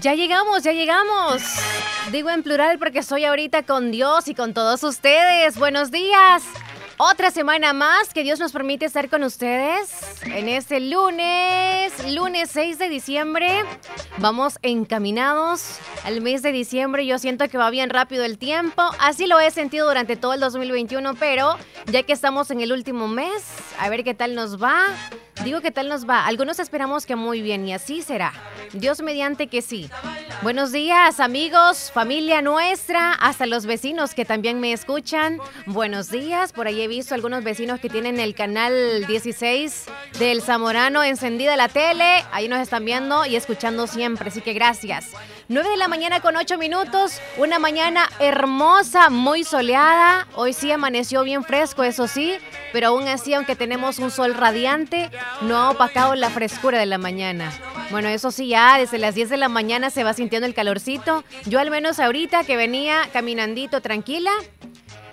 Ya llegamos, ya llegamos. Digo en plural porque estoy ahorita con Dios y con todos ustedes. Buenos días. Otra semana más que Dios nos permite estar con ustedes en este lunes, lunes 6 de diciembre. Vamos encaminados al mes de diciembre. Yo siento que va bien rápido el tiempo. Así lo he sentido durante todo el 2021, pero ya que estamos en el último mes, a ver qué tal nos va. Digo qué tal nos va. Algunos esperamos que muy bien y así será. Dios mediante que sí. Buenos días amigos, familia nuestra, hasta los vecinos que también me escuchan. Buenos días, por ahí he visto algunos vecinos que tienen el canal 16 del Zamorano encendida la tele. Ahí nos están viendo y escuchando siempre, así que gracias. 9 de la mañana con 8 minutos, una mañana hermosa, muy soleada. Hoy sí amaneció bien fresco, eso sí, pero aún así, aunque tenemos un sol radiante, no ha opacado la frescura de la mañana. Bueno, eso sí, ya desde las 10 de la mañana se va sintiendo el calorcito. Yo al menos ahorita que venía caminandito tranquila,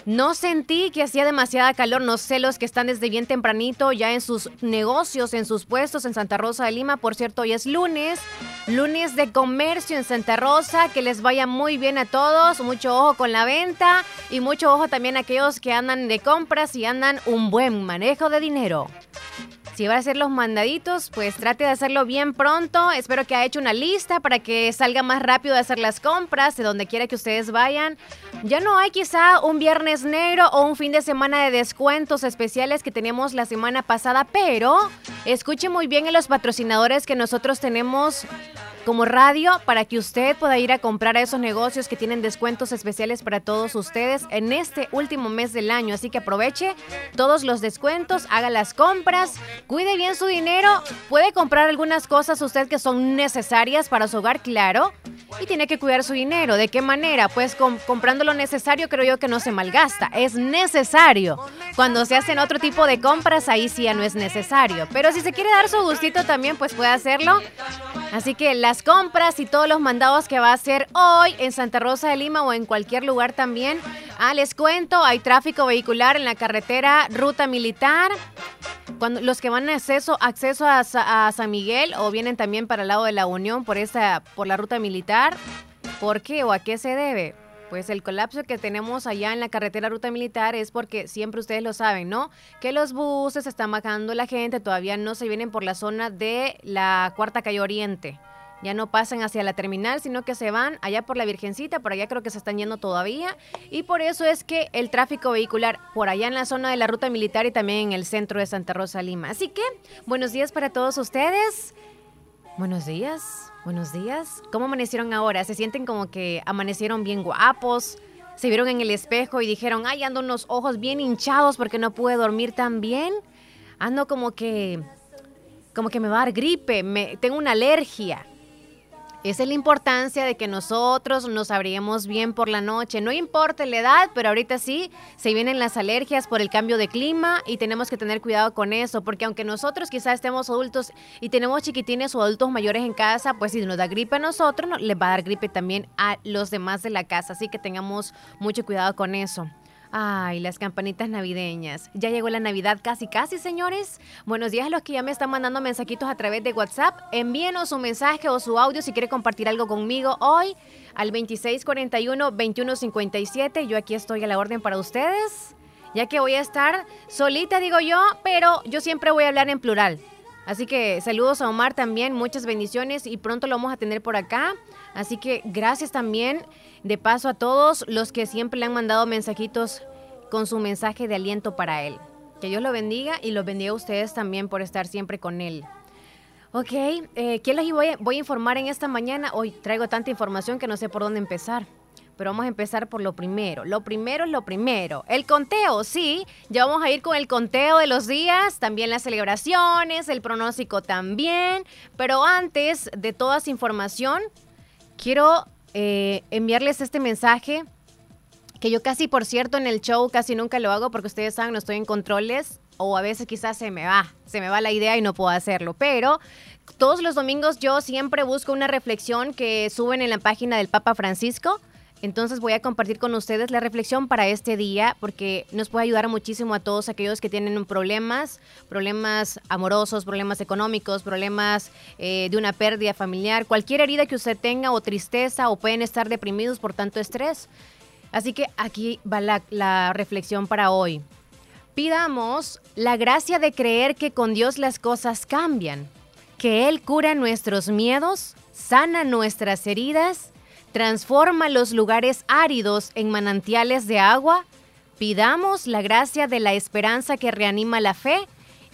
no sentí que hacía demasiada calor, no sé los que están desde bien tempranito ya en sus negocios, en sus puestos en Santa Rosa de Lima. Por cierto, hoy es lunes, lunes de comercio en Santa Rosa. Que les vaya muy bien a todos, mucho ojo con la venta y mucho ojo también a aquellos que andan de compras y andan un buen manejo de dinero. Si va a hacer los mandaditos, pues trate de hacerlo bien pronto. Espero que haya hecho una lista para que salga más rápido de hacer las compras de donde quiera que ustedes vayan. Ya no hay quizá un viernes negro o un fin de semana de descuentos especiales que teníamos la semana pasada, pero escuche muy bien a los patrocinadores que nosotros tenemos como radio para que usted pueda ir a comprar a esos negocios que tienen descuentos especiales para todos ustedes en este último mes del año. Así que aproveche todos los descuentos, haga las compras, cuide bien su dinero, puede comprar algunas cosas usted que son necesarias para su hogar, claro, y tiene que cuidar su dinero. ¿De qué manera? Pues comprando lo necesario creo yo que no se malgasta, es necesario. Cuando se hacen otro tipo de compras, ahí sí ya no es necesario. Pero si se quiere dar su gustito también, pues puede hacerlo. Así que las compras y todos los mandados que va a hacer hoy en Santa Rosa de Lima o en cualquier lugar también. Ah, les cuento, hay tráfico vehicular en la carretera Ruta Militar. Cuando los que van a acceso, acceso a, a San Miguel o vienen también para el lado de la Unión por esa, por la ruta militar. ¿Por qué o a qué se debe? Pues el colapso que tenemos allá en la carretera ruta militar es porque siempre ustedes lo saben, ¿no? Que los buses están bajando la gente, todavía no se vienen por la zona de la cuarta calle oriente. Ya no pasan hacia la terminal, sino que se van allá por la Virgencita, por allá creo que se están yendo todavía. Y por eso es que el tráfico vehicular por allá en la zona de la ruta militar y también en el centro de Santa Rosa Lima. Así que, buenos días para todos ustedes. Buenos días, buenos días. ¿Cómo amanecieron ahora? ¿Se sienten como que amanecieron bien guapos? ¿Se vieron en el espejo y dijeron, ay, ando unos ojos bien hinchados porque no pude dormir tan bien? Ando como que, como que me va a dar gripe, me, tengo una alergia. Esa es la importancia de que nosotros nos abriemos bien por la noche. No importa la edad, pero ahorita sí se vienen las alergias por el cambio de clima y tenemos que tener cuidado con eso, porque aunque nosotros quizás estemos adultos y tenemos chiquitines o adultos mayores en casa, pues si nos da gripe a nosotros, les va a dar gripe también a los demás de la casa. Así que tengamos mucho cuidado con eso. Ay, las campanitas navideñas. Ya llegó la Navidad casi, casi, señores. Buenos días a los que ya me están mandando mensajitos a través de WhatsApp. Envíenos un mensaje o su audio si quiere compartir algo conmigo hoy al 2641-2157. Yo aquí estoy a la orden para ustedes, ya que voy a estar solita, digo yo, pero yo siempre voy a hablar en plural. Así que saludos a Omar también, muchas bendiciones y pronto lo vamos a tener por acá. Así que gracias también de paso a todos los que siempre le han mandado mensajitos con su mensaje de aliento para él. Que Dios lo bendiga y los bendiga a ustedes también por estar siempre con él. Ok, eh, ¿qué les voy a, voy a informar en esta mañana? Hoy traigo tanta información que no sé por dónde empezar. Pero vamos a empezar por lo primero. Lo primero es lo primero. El conteo, sí. Ya vamos a ir con el conteo de los días, también las celebraciones, el pronóstico también. Pero antes de toda esa información, quiero eh, enviarles este mensaje que yo casi, por cierto, en el show casi nunca lo hago porque ustedes saben, no estoy en controles o a veces quizás se me va, se me va la idea y no puedo hacerlo, pero todos los domingos yo siempre busco una reflexión que suben en la página del Papa Francisco Entonces voy a compartir con ustedes la reflexión para este día porque nos puede ayudar muchísimo a todos aquellos que tienen problemas, problemas amorosos, problemas económicos, problemas eh, de una pérdida familiar, cualquier herida que usted tenga o tristeza o pueden estar deprimidos por tanto estrés. Así que aquí va la, la reflexión para hoy. Pidamos la gracia de creer que con Dios las cosas cambian, que Él cura nuestros miedos, sana nuestras heridas transforma los lugares áridos en manantiales de agua, pidamos la gracia de la esperanza que reanima la fe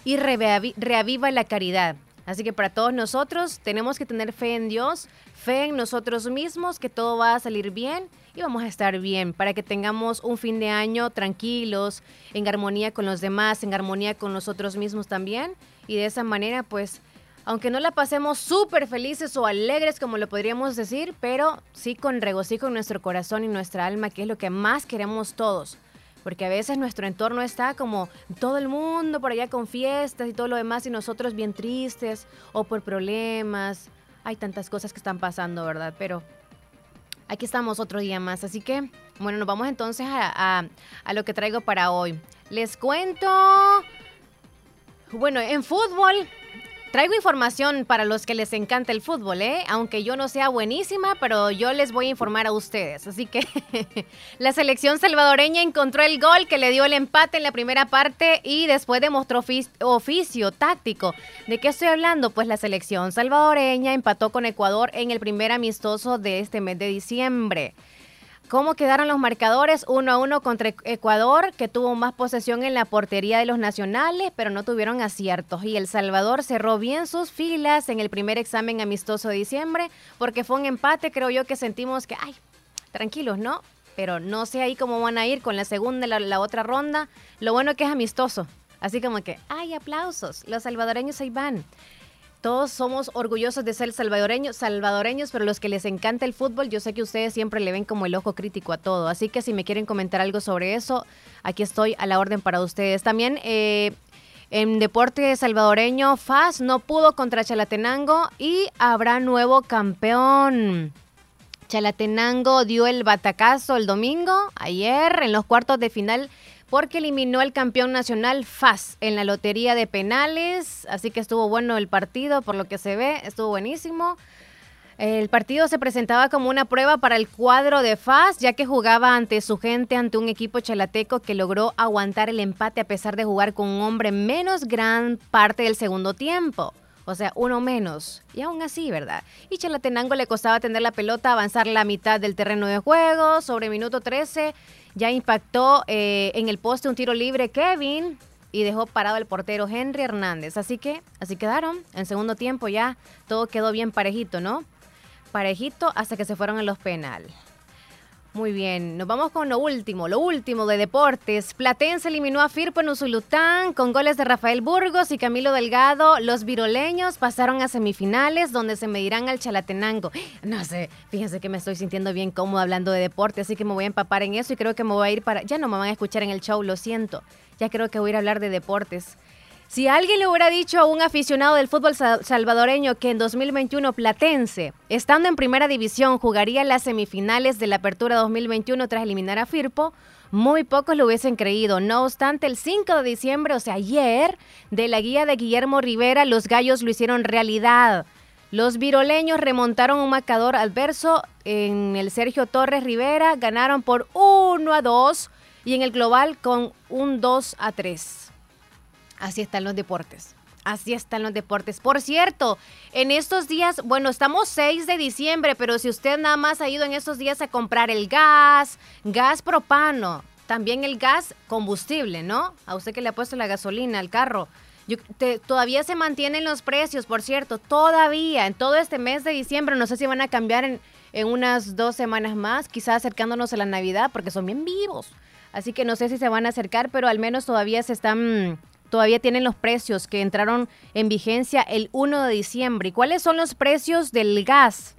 y reaviva la caridad. Así que para todos nosotros tenemos que tener fe en Dios, fe en nosotros mismos, que todo va a salir bien y vamos a estar bien para que tengamos un fin de año tranquilos, en armonía con los demás, en armonía con nosotros mismos también. Y de esa manera, pues, aunque no la pasemos súper felices o alegres como lo podríamos decir, pero sí con regocijo en nuestro corazón y nuestra alma, que es lo que más queremos todos. Porque a veces nuestro entorno está como todo el mundo por allá con fiestas y todo lo demás y nosotros bien tristes o por problemas. Hay tantas cosas que están pasando, ¿verdad? Pero aquí estamos otro día más. Así que, bueno, nos vamos entonces a, a lo que traigo para hoy. Les cuento... Bueno, en fútbol Traigo información para los que les encanta el fútbol, ¿eh? Aunque yo no sea buenísima, pero yo les voy a informar a ustedes. Así que la selección salvadoreña encontró el gol que le dio el empate en la primera parte y después demostró oficio táctico. ¿De qué estoy hablando? Pues la selección salvadoreña empató con Ecuador en el primer amistoso de este mes de diciembre. ¿Cómo quedaron los marcadores? Uno a uno contra Ecuador, que tuvo más posesión en la portería de los nacionales, pero no tuvieron aciertos. Y El Salvador cerró bien sus filas en el primer examen amistoso de diciembre, porque fue un empate, creo yo que sentimos que, ay, tranquilos, ¿no? Pero no sé ahí cómo van a ir con la segunda la, la otra ronda. Lo bueno que es amistoso. Así como que, ay, aplausos, los salvadoreños ahí van. Todos somos orgullosos de ser salvadoreños, salvadoreños, pero los que les encanta el fútbol, yo sé que ustedes siempre le ven como el ojo crítico a todo. Así que si me quieren comentar algo sobre eso, aquí estoy a la orden para ustedes. También eh, en deporte salvadoreño, FAS no pudo contra Chalatenango y habrá nuevo campeón. Chalatenango dio el batacazo el domingo, ayer, en los cuartos de final porque eliminó al campeón nacional FAS en la lotería de penales, así que estuvo bueno el partido, por lo que se ve, estuvo buenísimo. El partido se presentaba como una prueba para el cuadro de FAS, ya que jugaba ante su gente, ante un equipo chalateco que logró aguantar el empate a pesar de jugar con un hombre menos gran parte del segundo tiempo. O sea, uno menos. Y aún así, ¿verdad? Y Chalatenango le costaba tener la pelota, avanzar la mitad del terreno de juego. Sobre minuto 13 ya impactó eh, en el poste un tiro libre Kevin y dejó parado el portero Henry Hernández. Así que así quedaron. En segundo tiempo ya todo quedó bien parejito, ¿no? Parejito hasta que se fueron a los penales. Muy bien, nos vamos con lo último, lo último de deportes. Platense eliminó a Firpo en Usulután con goles de Rafael Burgos y Camilo Delgado. Los viroleños pasaron a semifinales donde se medirán al Chalatenango. No sé, fíjense que me estoy sintiendo bien cómodo hablando de deporte, así que me voy a empapar en eso y creo que me voy a ir para... Ya no me van a escuchar en el show, lo siento. Ya creo que voy a ir a hablar de deportes. Si alguien le hubiera dicho a un aficionado del fútbol salvadoreño que en 2021 Platense, estando en primera división, jugaría las semifinales de la Apertura 2021 tras eliminar a Firpo, muy pocos lo hubiesen creído. No obstante, el 5 de diciembre, o sea, ayer, de la guía de Guillermo Rivera, los gallos lo hicieron realidad. Los viroleños remontaron un marcador adverso en el Sergio Torres Rivera, ganaron por 1 a 2 y en el global con un 2 a 3. Así están los deportes. Así están los deportes. Por cierto, en estos días, bueno, estamos 6 de diciembre, pero si usted nada más ha ido en estos días a comprar el gas, gas propano, también el gas combustible, ¿no? A usted que le ha puesto la gasolina al carro. todavía se mantienen los precios, por cierto, todavía, en todo este mes de diciembre, no sé si van a cambiar en, en unas dos semanas más, quizás acercándonos a la Navidad, porque son bien vivos. Así que no sé si se van a acercar, pero al menos todavía se están todavía tienen los precios que entraron en vigencia el 1 de diciembre. ¿Y cuáles son los precios del gas?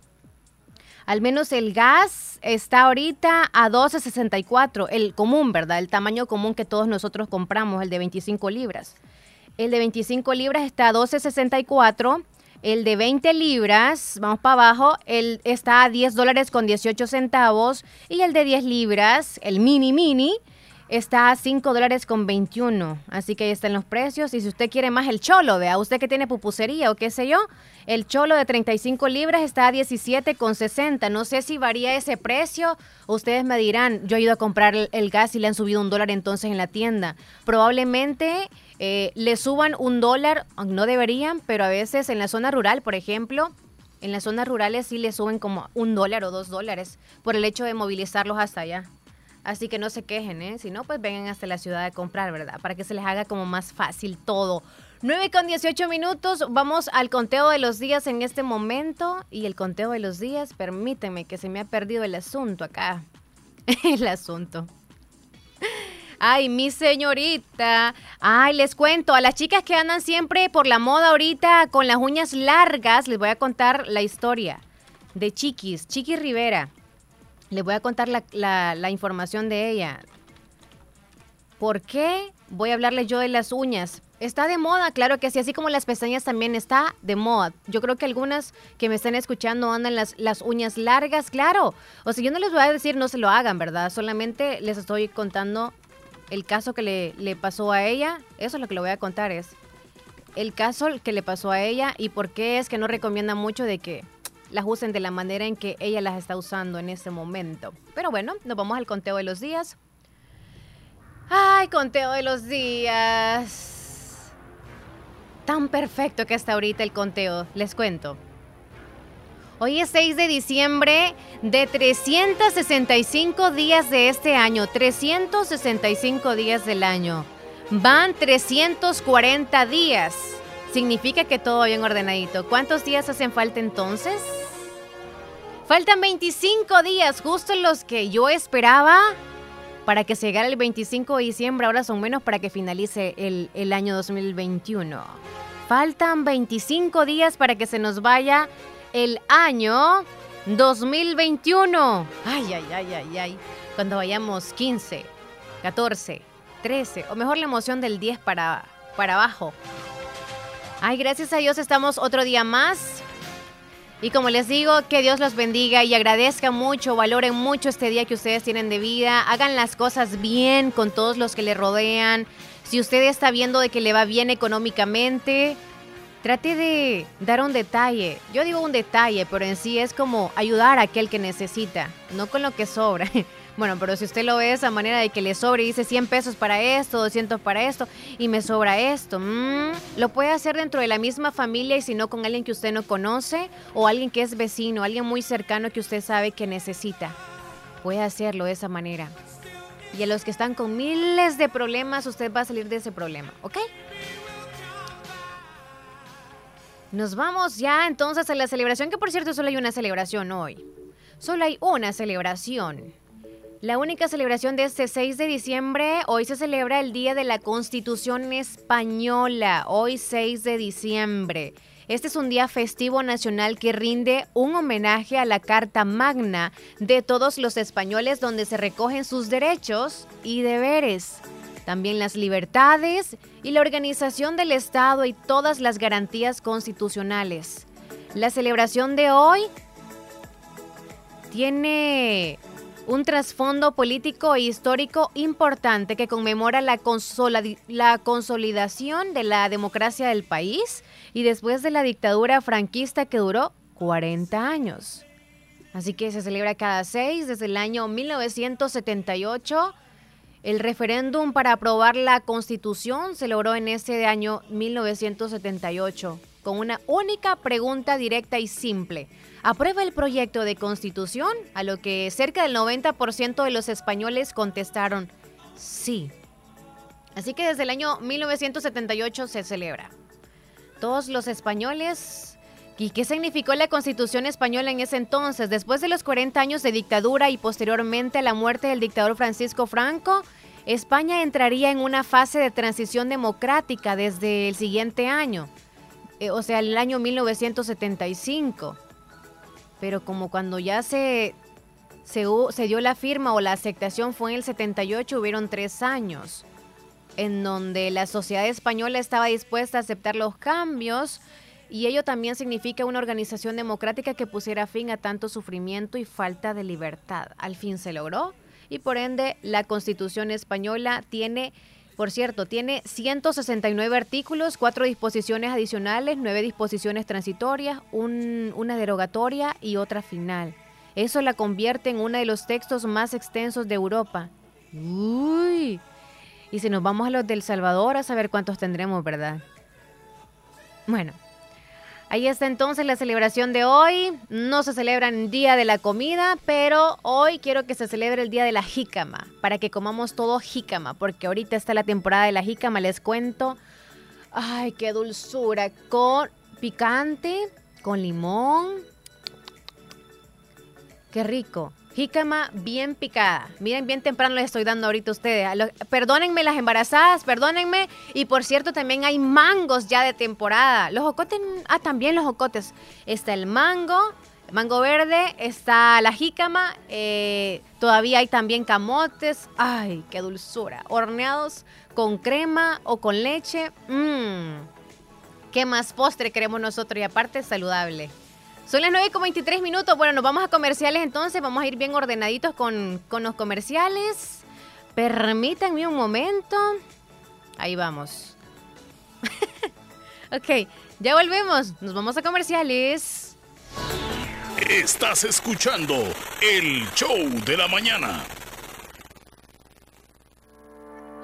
Al menos el gas está ahorita a 12.64, el común, ¿verdad? El tamaño común que todos nosotros compramos, el de 25 libras. El de 25 libras está a 12.64 El de 20 libras, vamos para abajo, el está a 10 dólares con 18 centavos. Y el de 10 libras, el mini mini, está a 5 dólares con 21. Así que ahí están los precios. Y si usted quiere más el cholo, vea, usted que tiene pupusería o qué sé yo, el cholo de 35 libras está a 17 con 60. No sé si varía ese precio. Ustedes me dirán, yo he ido a comprar el gas y le han subido un dólar entonces en la tienda. Probablemente eh, le suban un dólar, no deberían, pero a veces en la zona rural, por ejemplo, en las zonas rurales sí le suben como un dólar o dos dólares por el hecho de movilizarlos hasta allá. Así que no se quejen, ¿eh? Si no, pues vengan hasta la ciudad a comprar, ¿verdad? Para que se les haga como más fácil todo. 9 con 18 minutos, vamos al conteo de los días en este momento. Y el conteo de los días, permítanme que se me ha perdido el asunto acá. el asunto. Ay, mi señorita. Ay, les cuento, a las chicas que andan siempre por la moda ahorita con las uñas largas, les voy a contar la historia de Chiquis, Chiquis Rivera. Les voy a contar la, información de ella. ¿Por qué voy a hablarles yo de las uñas? Está de moda, claro que sí, así como las pestañas también está de moda. Yo creo que algunas que me están escuchando andan las, uñas largas, claro. O sea, yo no les voy a decir no se lo hagan, ¿verdad? Solamente les estoy contando el caso que le, le pasó a ella. Eso es lo que le voy a contar, es el caso que le pasó a ella y por qué es que no recomienda mucho de que las usen de la manera en que ella las está usando en este momento. Pero bueno, nos vamos al conteo de los días. Ay, conteo de los días. Tan perfecto que está ahorita el conteo, les cuento. Hoy es 6 de diciembre de 365 días de este año, 365 días del año. Van 340 días. Significa que todo bien ordenadito. ¿Cuántos días hacen falta entonces? Faltan 25 días, justo los que yo esperaba para que se llegara el 25 de diciembre. Ahora son menos para que finalice el, el año 2021. Faltan 25 días para que se nos vaya el año 2021. Ay, ay, ay, ay, ay. Cuando vayamos 15, 14, 13, o mejor la emoción del 10 para, para abajo. Ay, gracias a Dios estamos otro día más. Y como les digo, que Dios los bendiga y agradezca mucho, valoren mucho este día que ustedes tienen de vida, hagan las cosas bien con todos los que le rodean. Si usted está viendo de que le va bien económicamente, trate de dar un detalle. Yo digo un detalle, pero en sí es como ayudar a aquel que necesita, no con lo que sobra. Bueno, pero si usted lo ve de esa manera de que le sobre y dice 100 pesos para esto, 200 para esto y me sobra esto, mm, lo puede hacer dentro de la misma familia y si no con alguien que usted no conoce o alguien que es vecino, alguien muy cercano que usted sabe que necesita. Puede hacerlo de esa manera. Y a los que están con miles de problemas, usted va a salir de ese problema, ¿ok? Nos vamos ya entonces a la celebración, que por cierto solo hay una celebración hoy. Solo hay una celebración. La única celebración de este 6 de diciembre, hoy se celebra el Día de la Constitución Española, hoy 6 de diciembre. Este es un día festivo nacional que rinde un homenaje a la Carta Magna de todos los españoles donde se recogen sus derechos y deberes, también las libertades y la organización del Estado y todas las garantías constitucionales. La celebración de hoy tiene un trasfondo político e histórico importante que conmemora la, la, consolidación de la democracia del país y después de la dictadura franquista que duró 40 años. Así que se celebra cada seis desde el año 1978. El referéndum para aprobar la constitución se logró en ese año 1978 con una única pregunta directa y simple aprueba el proyecto de constitución, a lo que cerca del 90% de los españoles contestaron sí. Así que desde el año 1978 se celebra. Todos los españoles... ¿Y qué significó la constitución española en ese entonces? Después de los 40 años de dictadura y posteriormente a la muerte del dictador Francisco Franco, España entraría en una fase de transición democrática desde el siguiente año, eh, o sea, el año 1975 pero como cuando ya se, se, dio la firma o la aceptación fue en el 78, hubieron tres años en donde la sociedad española estaba dispuesta a aceptar los cambios y ello también significa una organización democrática que pusiera fin a tanto sufrimiento y falta de libertad. Al fin se logró y por ende la Constitución española tiene por cierto, tiene 169 artículos, cuatro disposiciones adicionales, nueve disposiciones transitorias, una derogatoria y otra final. Eso la convierte en uno de los textos más extensos de Europa. Uy. Y si nos vamos a los del Salvador, a saber cuántos tendremos, ¿verdad? Bueno, Ahí está entonces la celebración de hoy. No se celebra el Día de la Comida, pero hoy quiero que se celebre el Día de la Jícama, para que comamos todo jícama, porque ahorita está la temporada de la jícama, les cuento. Ay, qué dulzura, con picante, con limón. Qué rico. Jícama bien picada. Miren, bien temprano les estoy dando ahorita a ustedes. perdónenme las embarazadas, perdónenme. Y por cierto, también hay mangos ya de temporada. Los jocotes, ah, también los jocotes. Está el mango, mango verde, está la jícama. Eh, todavía hay también camotes. Ay, qué dulzura. Horneados con crema o con leche. Mmm. ¿Qué más postre queremos nosotros? Y aparte, saludable. Son las 9 con 23 minutos. Bueno, nos vamos a comerciales entonces. Vamos a ir bien ordenaditos con, con los comerciales. Permítanme un momento. Ahí vamos. ok, ya volvemos. Nos vamos a comerciales. Estás escuchando el show de la mañana.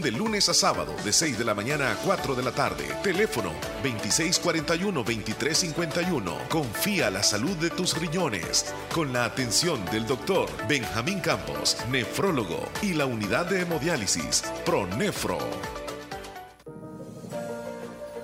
de lunes a sábado de 6 de la mañana a 4 de la tarde. Teléfono 2641-2351. Confía la salud de tus riñones con la atención del doctor Benjamín Campos, nefrólogo y la unidad de hemodiálisis ProNefro.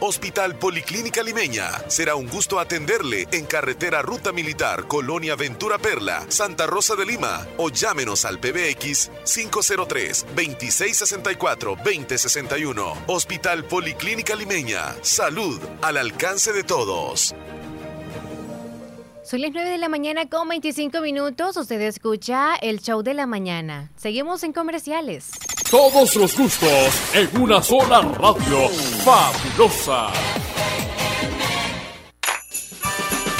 Hospital Policlínica Limeña. Será un gusto atenderle en carretera Ruta Militar, Colonia Ventura Perla, Santa Rosa de Lima o llámenos al PBX 503-2664-2061. Hospital Policlínica Limeña. Salud al alcance de todos. Son las 9 de la mañana con 25 minutos. Usted escucha el show de la mañana. Seguimos en comerciales. Todos los gustos en una sola radio. Fabulosa.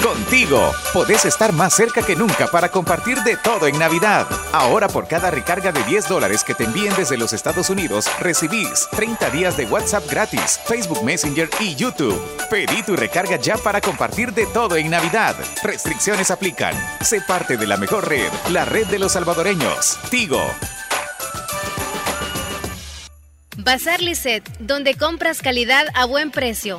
Contigo, podés estar más cerca que nunca para compartir de todo en Navidad. Ahora por cada recarga de 10 dólares que te envíen desde los Estados Unidos, recibís 30 días de WhatsApp gratis, Facebook Messenger y YouTube. Pedí tu recarga ya para compartir de todo en Navidad. Restricciones aplican. Sé parte de la mejor red, la red de los salvadoreños. Tigo. Bazar Lisset, donde compras calidad a buen precio.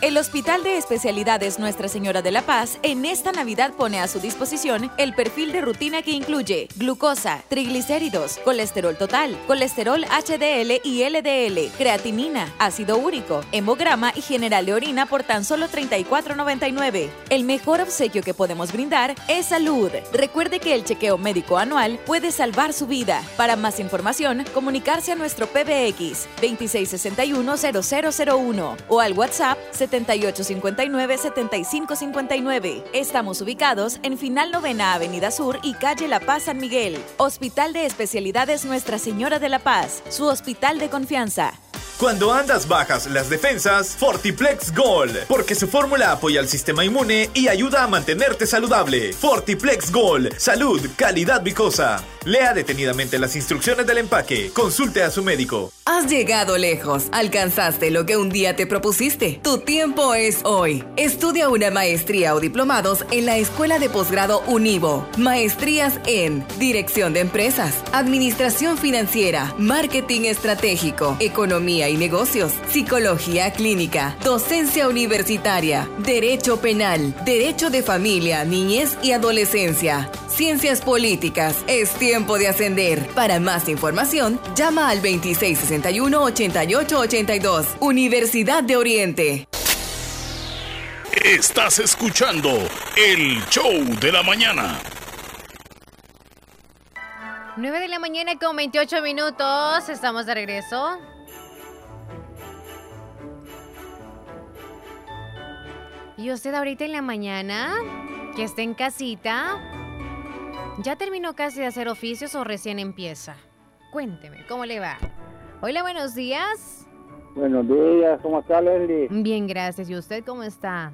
El Hospital de Especialidades Nuestra Señora de la Paz en esta Navidad pone a su disposición el perfil de rutina que incluye glucosa, triglicéridos, colesterol total, colesterol HDL y LDL, creatinina, ácido úrico, hemograma y general de orina por tan solo $34.99. El mejor obsequio que podemos brindar es salud. Recuerde que el chequeo médico anual puede salvar su vida. Para más información, comunicarse a nuestro PBX 2661-0001 o al WhatsApp 7 7859-7559. Estamos ubicados en Final Novena Avenida Sur y Calle La Paz San Miguel. Hospital de Especialidades Nuestra Señora de la Paz, su hospital de confianza. Cuando andas bajas las defensas, Fortiplex Gold, porque su fórmula apoya al sistema inmune y ayuda a mantenerte saludable. Fortiplex Gold, salud, calidad vicosa. Lea detenidamente las instrucciones del empaque. Consulte a su médico. Has llegado lejos. Alcanzaste lo que un día te propusiste. Tu tiempo es hoy. Estudia una maestría o diplomados en la Escuela de Posgrado Univo. Maestrías en Dirección de Empresas, Administración Financiera, Marketing Estratégico, Economía y Negocios, Psicología Clínica, Docencia Universitaria, Derecho Penal, Derecho de Familia, Niñez y Adolescencia. Ciencias Políticas. Es tiempo de ascender. Para más información, llama al 2661-8882. Universidad de Oriente. Estás escuchando el show de la mañana. 9 de la mañana con 28 minutos. Estamos de regreso. Y usted ahorita en la mañana, que esté en casita, ¿ya terminó casi de hacer oficios o recién empieza? Cuénteme, ¿cómo le va? Hola, buenos días. Buenos días, ¿cómo está Leslie? Bien, gracias. ¿Y usted cómo está?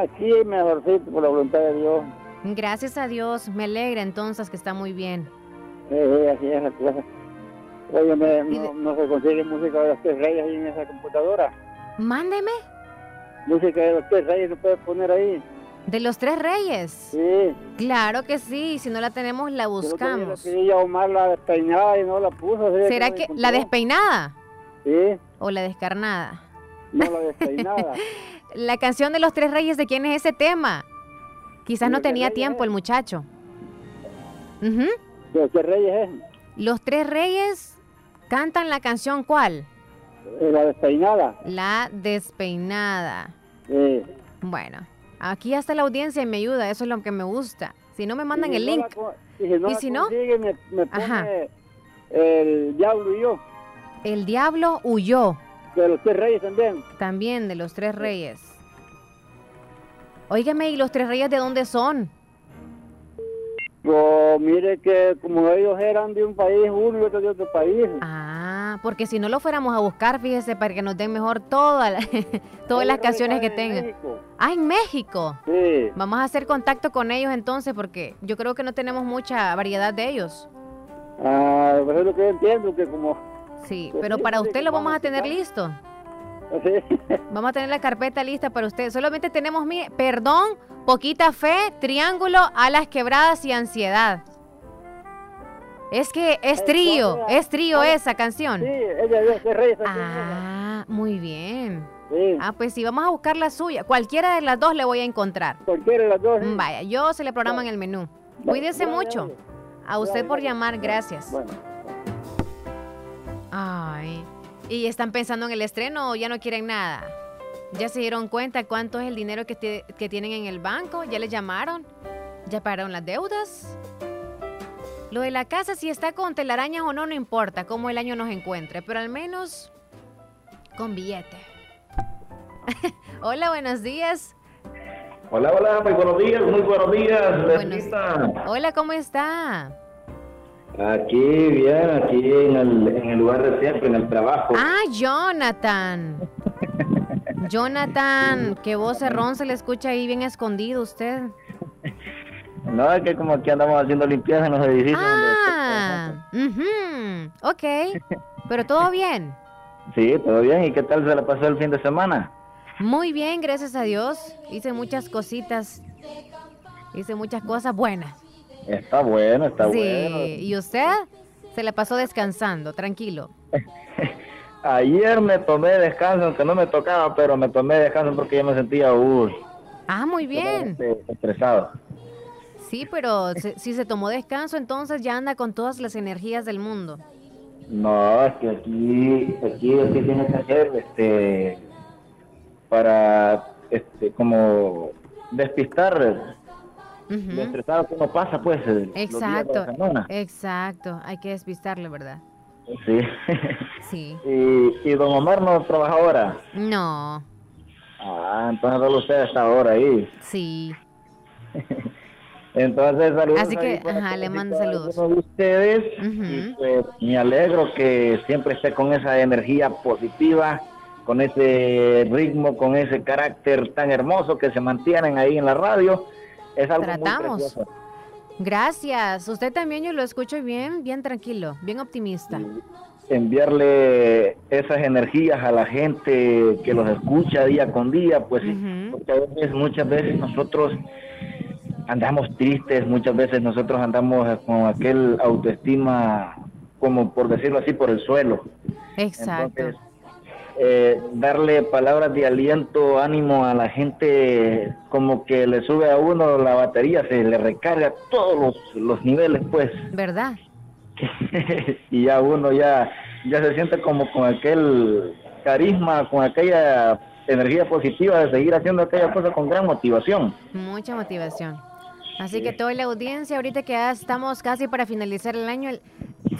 Aquí mejorcito por la voluntad de Dios. Gracias a Dios. Me alegra entonces que está muy bien. Eh, eh, así es la cosa. Oye, me- no, no se consigue música de los tres reyes ahí en esa computadora. Mándeme. Música de los tres reyes, ¿no puedes poner ahí? De los tres reyes. Sí. Claro que sí. Si no la tenemos, la Yo buscamos. Le pedí a Omar la despeinada y no la puso. ¿Será que la despeinada Sí, o la descarnada? no la despeinada. La canción de los tres reyes, ¿de quién es ese tema? Quizás no tenía tiempo es. el muchacho. De los tres reyes Los tres reyes cantan la canción ¿cuál? es eh, la despeinada. La despeinada. Sí. Bueno, aquí hasta la audiencia me ayuda, eso es lo que me gusta. Si no me mandan Y el no link. la y si no ¿Y si me, me pone Ajá. el diablo y yo. El diablo huyó, De los tres reyes también. también de los tres reyes. Óigame, ¿y los tres reyes de dónde son? Pues mire que como ellos eran de un país, uno y otro de otro país. Ah, porque si no lo fuéramos a buscar, fíjese, para que nos den mejor toda la- todas las canciones que tengan. México. Ah, en México. Sí. Vamos a hacer contacto con ellos entonces, porque yo creo que no tenemos mucha variedad de ellos. Ah, pues es lo que yo entiendo, que como... Sí, Pues pero sí, para usted lo vamos a tener listo. Sí. Vamos a tener la carpeta lista para usted. Solamente tenemos, mire, perdón, poquita fe, triángulo, alas quebradas y ansiedad. Es que es trío, es trío esa canción. Sí, ella de los tres reyes. Ah, muy bien. Sí. Ah, pues sí, vamos a buscar la suya. Cualquiera de las dos le voy a encontrar. Cualquiera de las dos. sí. Vaya, yo se le programa en el menú. Cuídese mucho. A usted por llamar, gracias. Bueno. Ay, ¿y están pensando en el estreno o ya no quieren nada? ¿Ya se dieron cuenta cuánto es el dinero que, que tienen en el banco? ¿Ya les llamaron? ¿Ya pagaron las deudas? Lo de la casa, si está con telarañas o no, no importa cómo el año nos encuentre, pero al menos con billete. Hola, buenos días. Hola, hola, muy buenos días, muy buenos días, Buenos-. Hola, ¿cómo está? Aquí, bien, aquí en el, en el lugar de siempre, en el trabajo. Ah, Jonathan. Jonathan, qué voz cerrón se le escucha ahí bien escondido usted. No, es que como aquí andamos haciendo limpieza en los edificios. Ah, ujú, ok. Pero todo bien. Sí, todo bien. ¿Y qué tal se la pasó el fin de semana? Muy bien, gracias a Dios. Hice muchas cositas. Hice muchas cosas buenas. Está bueno, está sí. bueno. ¿Y usted? Se la pasó descansando, tranquilo. Ayer me tomé descanso, aunque no me tocaba, pero me tomé descanso porque yo me sentía, uy, Ah, muy bien. estresado. Sí, pero se- si se tomó descanso, entonces ya anda con todas las energías del mundo. No, es que aquí, aquí, aquí tiene que hacer, este, para, este, como despistar lo Ujú. estresado que uno pasa, pues, Exacto, exacto. Hay que despistarle, ¿verdad? Sí. Sí. y, y don Omar no trabaja ahora. No. Ah, entonces solo usted está ahora ahí. Sí. Entonces, saludos. Así que, ajá, le mando saludos. de ustedes. Y, pues, me alegro que siempre esté con esa energía positiva, con ese ritmo, con ese carácter tan hermoso que se mantienen ahí en la radio. Es algo Tratamos. muy precioso. Gracias. Usted también yo lo escucho bien, bien tranquilo, bien optimista. Enviarle esas energías a la gente que los escucha día con día, pues Ujú. porque a veces, muchas veces nosotros andamos tristes, muchas veces nosotros andamos con aquel autoestima, como por decirlo así, por el suelo. Exacto. Entonces, eh, darle palabras de aliento, ánimo a la gente, como que le sube a uno la batería, se le recarga todos los, los niveles, pues, ¿Verdad? y ya uno ya, ya se siente como con aquel carisma, con aquella energía positiva de seguir haciendo aquella cosa con gran motivación. Mucha motivación. Así que toda la audiencia, ahorita que ya estamos casi para finalizar el año,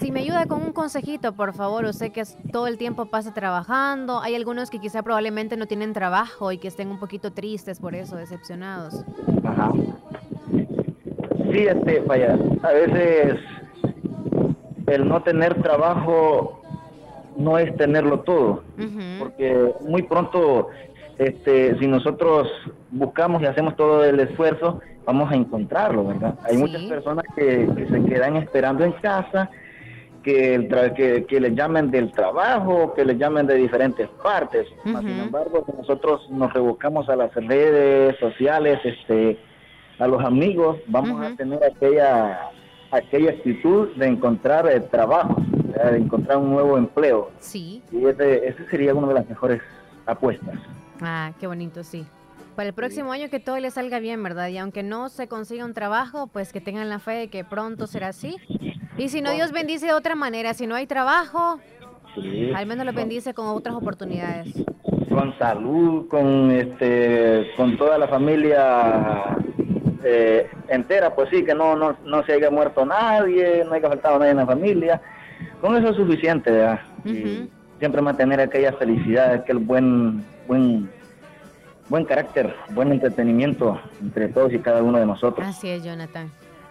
si me ayuda con un consejito, por favor, usted que es- todo el tiempo pasa trabajando, hay algunos que quizá probablemente no tienen trabajo y que estén un poquito tristes por eso, decepcionados. Ajá. Sí, este, vaya, a veces el no tener trabajo no es tenerlo todo, porque muy pronto, este, si nosotros buscamos y hacemos todo el esfuerzo, vamos a encontrarlo, ¿verdad? Hay muchas personas que, que se quedan esperando en casa, que, el tra- que, que les llamen del trabajo, que les llamen de diferentes partes. Sin embargo, nosotros nos rebuscamos a las redes sociales, este, a los amigos, vamos a tener aquella aquella actitud de encontrar eh, trabajo, de encontrar un nuevo empleo. Sí. Y ese, ese sería una de las mejores apuestas. Ah, qué bonito, sí. Para el próximo año que todo le salga bien, ¿verdad? Y aunque no se consiga un trabajo, pues que tengan la fe de que pronto será así. Y si no, Dios bendice de otra manera. Si no hay trabajo, Sí. al menos lo bendice con otras oportunidades. Con salud, con este, con toda la familia eh, entera, pues sí, que no, no, no se haya muerto nadie, no haya faltado nadie en la familia. Con eso es suficiente, ¿verdad? Y siempre mantener aquella felicidad, aquel buen, buen, buen carácter, buen entretenimiento entre todos y cada uno de nosotros. Así es, Jonathan.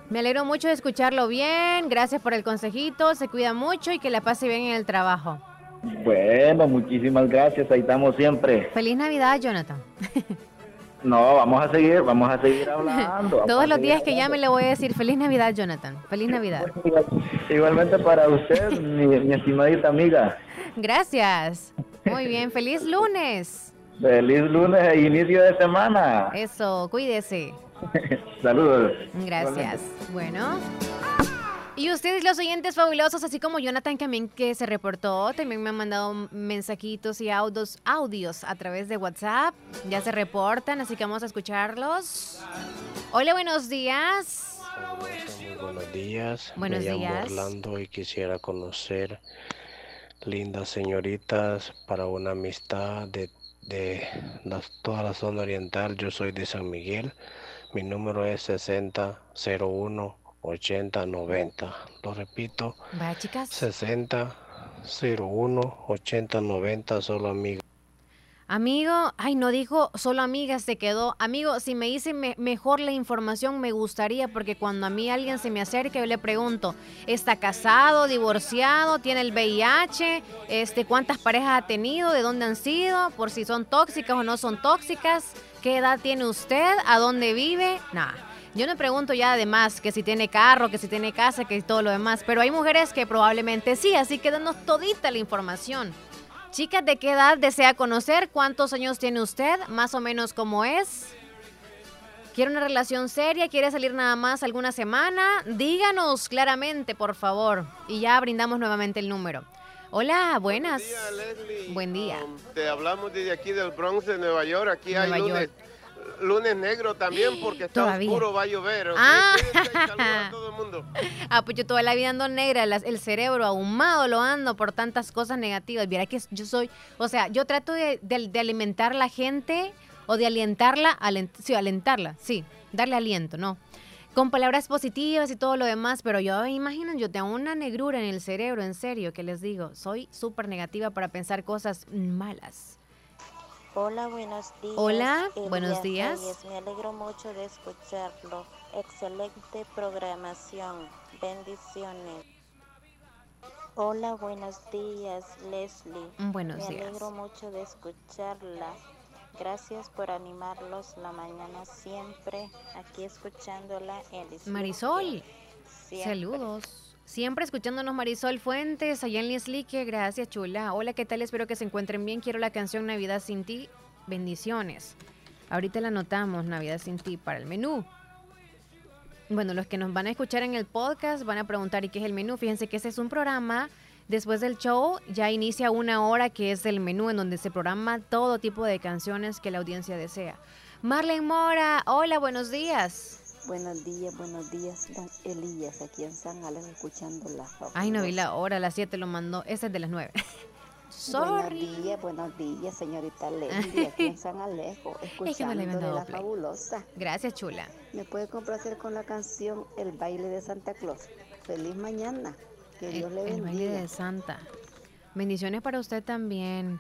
Me alegro mucho de escucharlo bien. Gracias por el consejito. Se cuida mucho y que la pase bien en el trabajo. Bueno, muchísimas gracias, ahí estamos siempre. Feliz Navidad, Jonathan. No, vamos a seguir, vamos a seguir hablando. Todos los días que llame le voy a decir Feliz Navidad, Jonathan. Feliz Navidad. Igualmente para usted, mi, mi estimadita amiga. Gracias. Muy bien. Feliz lunes. Feliz lunes e inicio de semana. Eso, cuídese. Saludos. Gracias. Bueno. Y ustedes, los oyentes fabulosos, así como Jonathan también que se reportó, también me han mandado mensajitos y audios, audios a través de WhatsApp. Ya se reportan, así que vamos a escucharlos. Hola, buenos días. Buenos días. Buenos Me llamo días. Orlando y quisiera conocer lindas señoritas para una amistad de, de toda la zona oriental. Yo soy de San Miguel. Mi número es 6001 8090. Lo repito, Vaya, chicas. 6001 8090. Solo amigos. Amigo, ay, no dijo solo amigas, se quedó. Amigo, si me dice me- mejor la información, me gustaría, porque cuando a mí alguien se me acerca, yo le pregunto, ¿está casado, divorciado, tiene el VIH? Este, ¿Cuántas parejas ha tenido? ¿De dónde han sido? Por si son tóxicas o no son tóxicas. ¿Qué edad tiene usted? ¿A dónde vive? Nah. Yo no pregunto ya además que si tiene carro, que si tiene casa, que todo lo demás, pero hay mujeres que probablemente sí, así que danos todita la información. Chicas, ¿de qué edad desea conocer? ¿Cuántos años tiene usted? Más o menos cómo es. ¿Quiere una relación seria? ¿Quiere salir nada más alguna semana? Díganos claramente, por favor. Y ya brindamos nuevamente el número. Hola, buenas. Buen día. Te hablamos desde aquí del Bronx de Nueva York. Aquí hay lunes, lunes negro también porque está Todavía. oscuro, va a llover. Ah. A todo el mundo. Ah, pues yo toda la vida ando negra, las- el cerebro ahumado lo ando por tantas cosas negativas. Mira que yo soy, o sea, yo trato de, de- de alimentar a la gente o de alientarla, alent- sí, alentarla, sí, darle aliento, ¿no? Con palabras positivas y todo lo demás, pero yo, imaginen, yo tengo una negrura en el cerebro, en serio, que les digo, soy súper negativa para pensar cosas malas. Hola, buenos días. Hola, buenos días. Me alegro mucho de escucharlo. Excelente programación. Bendiciones. Hola, buenos días, Leslie. Buenos Me días. alegro mucho de escucharla. Gracias por animarlos la mañana siempre, aquí escuchándola. Marisol, Siempre. saludos. Siempre escuchándonos Marisol Fuentes, allá en. Gracias, chula. Hola, ¿qué tal? Espero que se encuentren bien. Quiero la canción Navidad sin ti. Bendiciones. Ahorita la anotamos, Navidad sin ti, para el menú. Bueno, los que nos van a escuchar en el podcast van a preguntar, ¿y qué es el menú? Fíjense que ese es un programa. Después del show ya inicia una hora que es el menú en donde se programa todo tipo de canciones que la audiencia desea. Marlene Mora, hola, buenos días. Buenos días, buenos días, Elías, aquí en San Alejo, escuchando la Ay, no vi la hora, a las 7 lo mandó. Ese es de las 9. Buenos días, buenos días, señorita Leslie, aquí en San Alejo, Es que no le habían escuchando la play. fabulosa. Gracias, chula. ¿Me puede complacer con la canción El baile de Santa Claus? Feliz mañana, que Dios le El baile bendiga. de Santa. Bendiciones para usted también.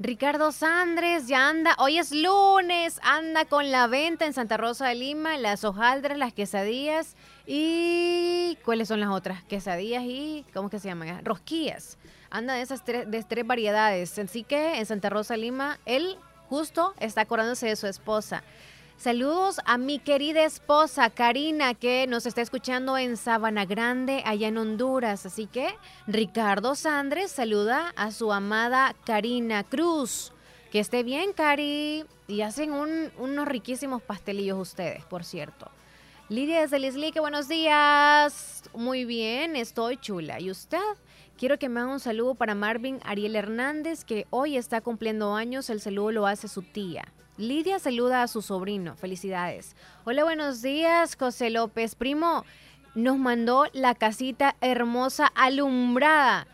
Ricardo Sandres ya anda, hoy es lunes, anda con la venta en Santa Rosa de Lima, las hojaldras, las quesadillas y ¿cuáles son las otras? Quesadillas y ¿cómo que se llaman? Rosquillas. Anda de esas tres, de tres variedades. Así que en Santa Rosa de Lima, él justo está acordándose de su esposa. Saludos a mi querida esposa Karina que nos está escuchando en Sabana Grande, allá en Honduras. Así que Ricardo Sandres saluda a su amada Karina Cruz. Que esté bien, Cari. Y hacen un- unos riquísimos pastelillos ustedes, por cierto. Lidia desde Lislique, buenos días. Muy bien, estoy chula. ¿Y usted? Quiero que me haga un saludo para Marvin Ariel Hernández, que hoy está cumpliendo años. El saludo lo hace su tía. Lidia saluda a su sobrino. Felicidades. Hola, buenos días, José López. Primo, nos mandó la casita hermosa alumbrada.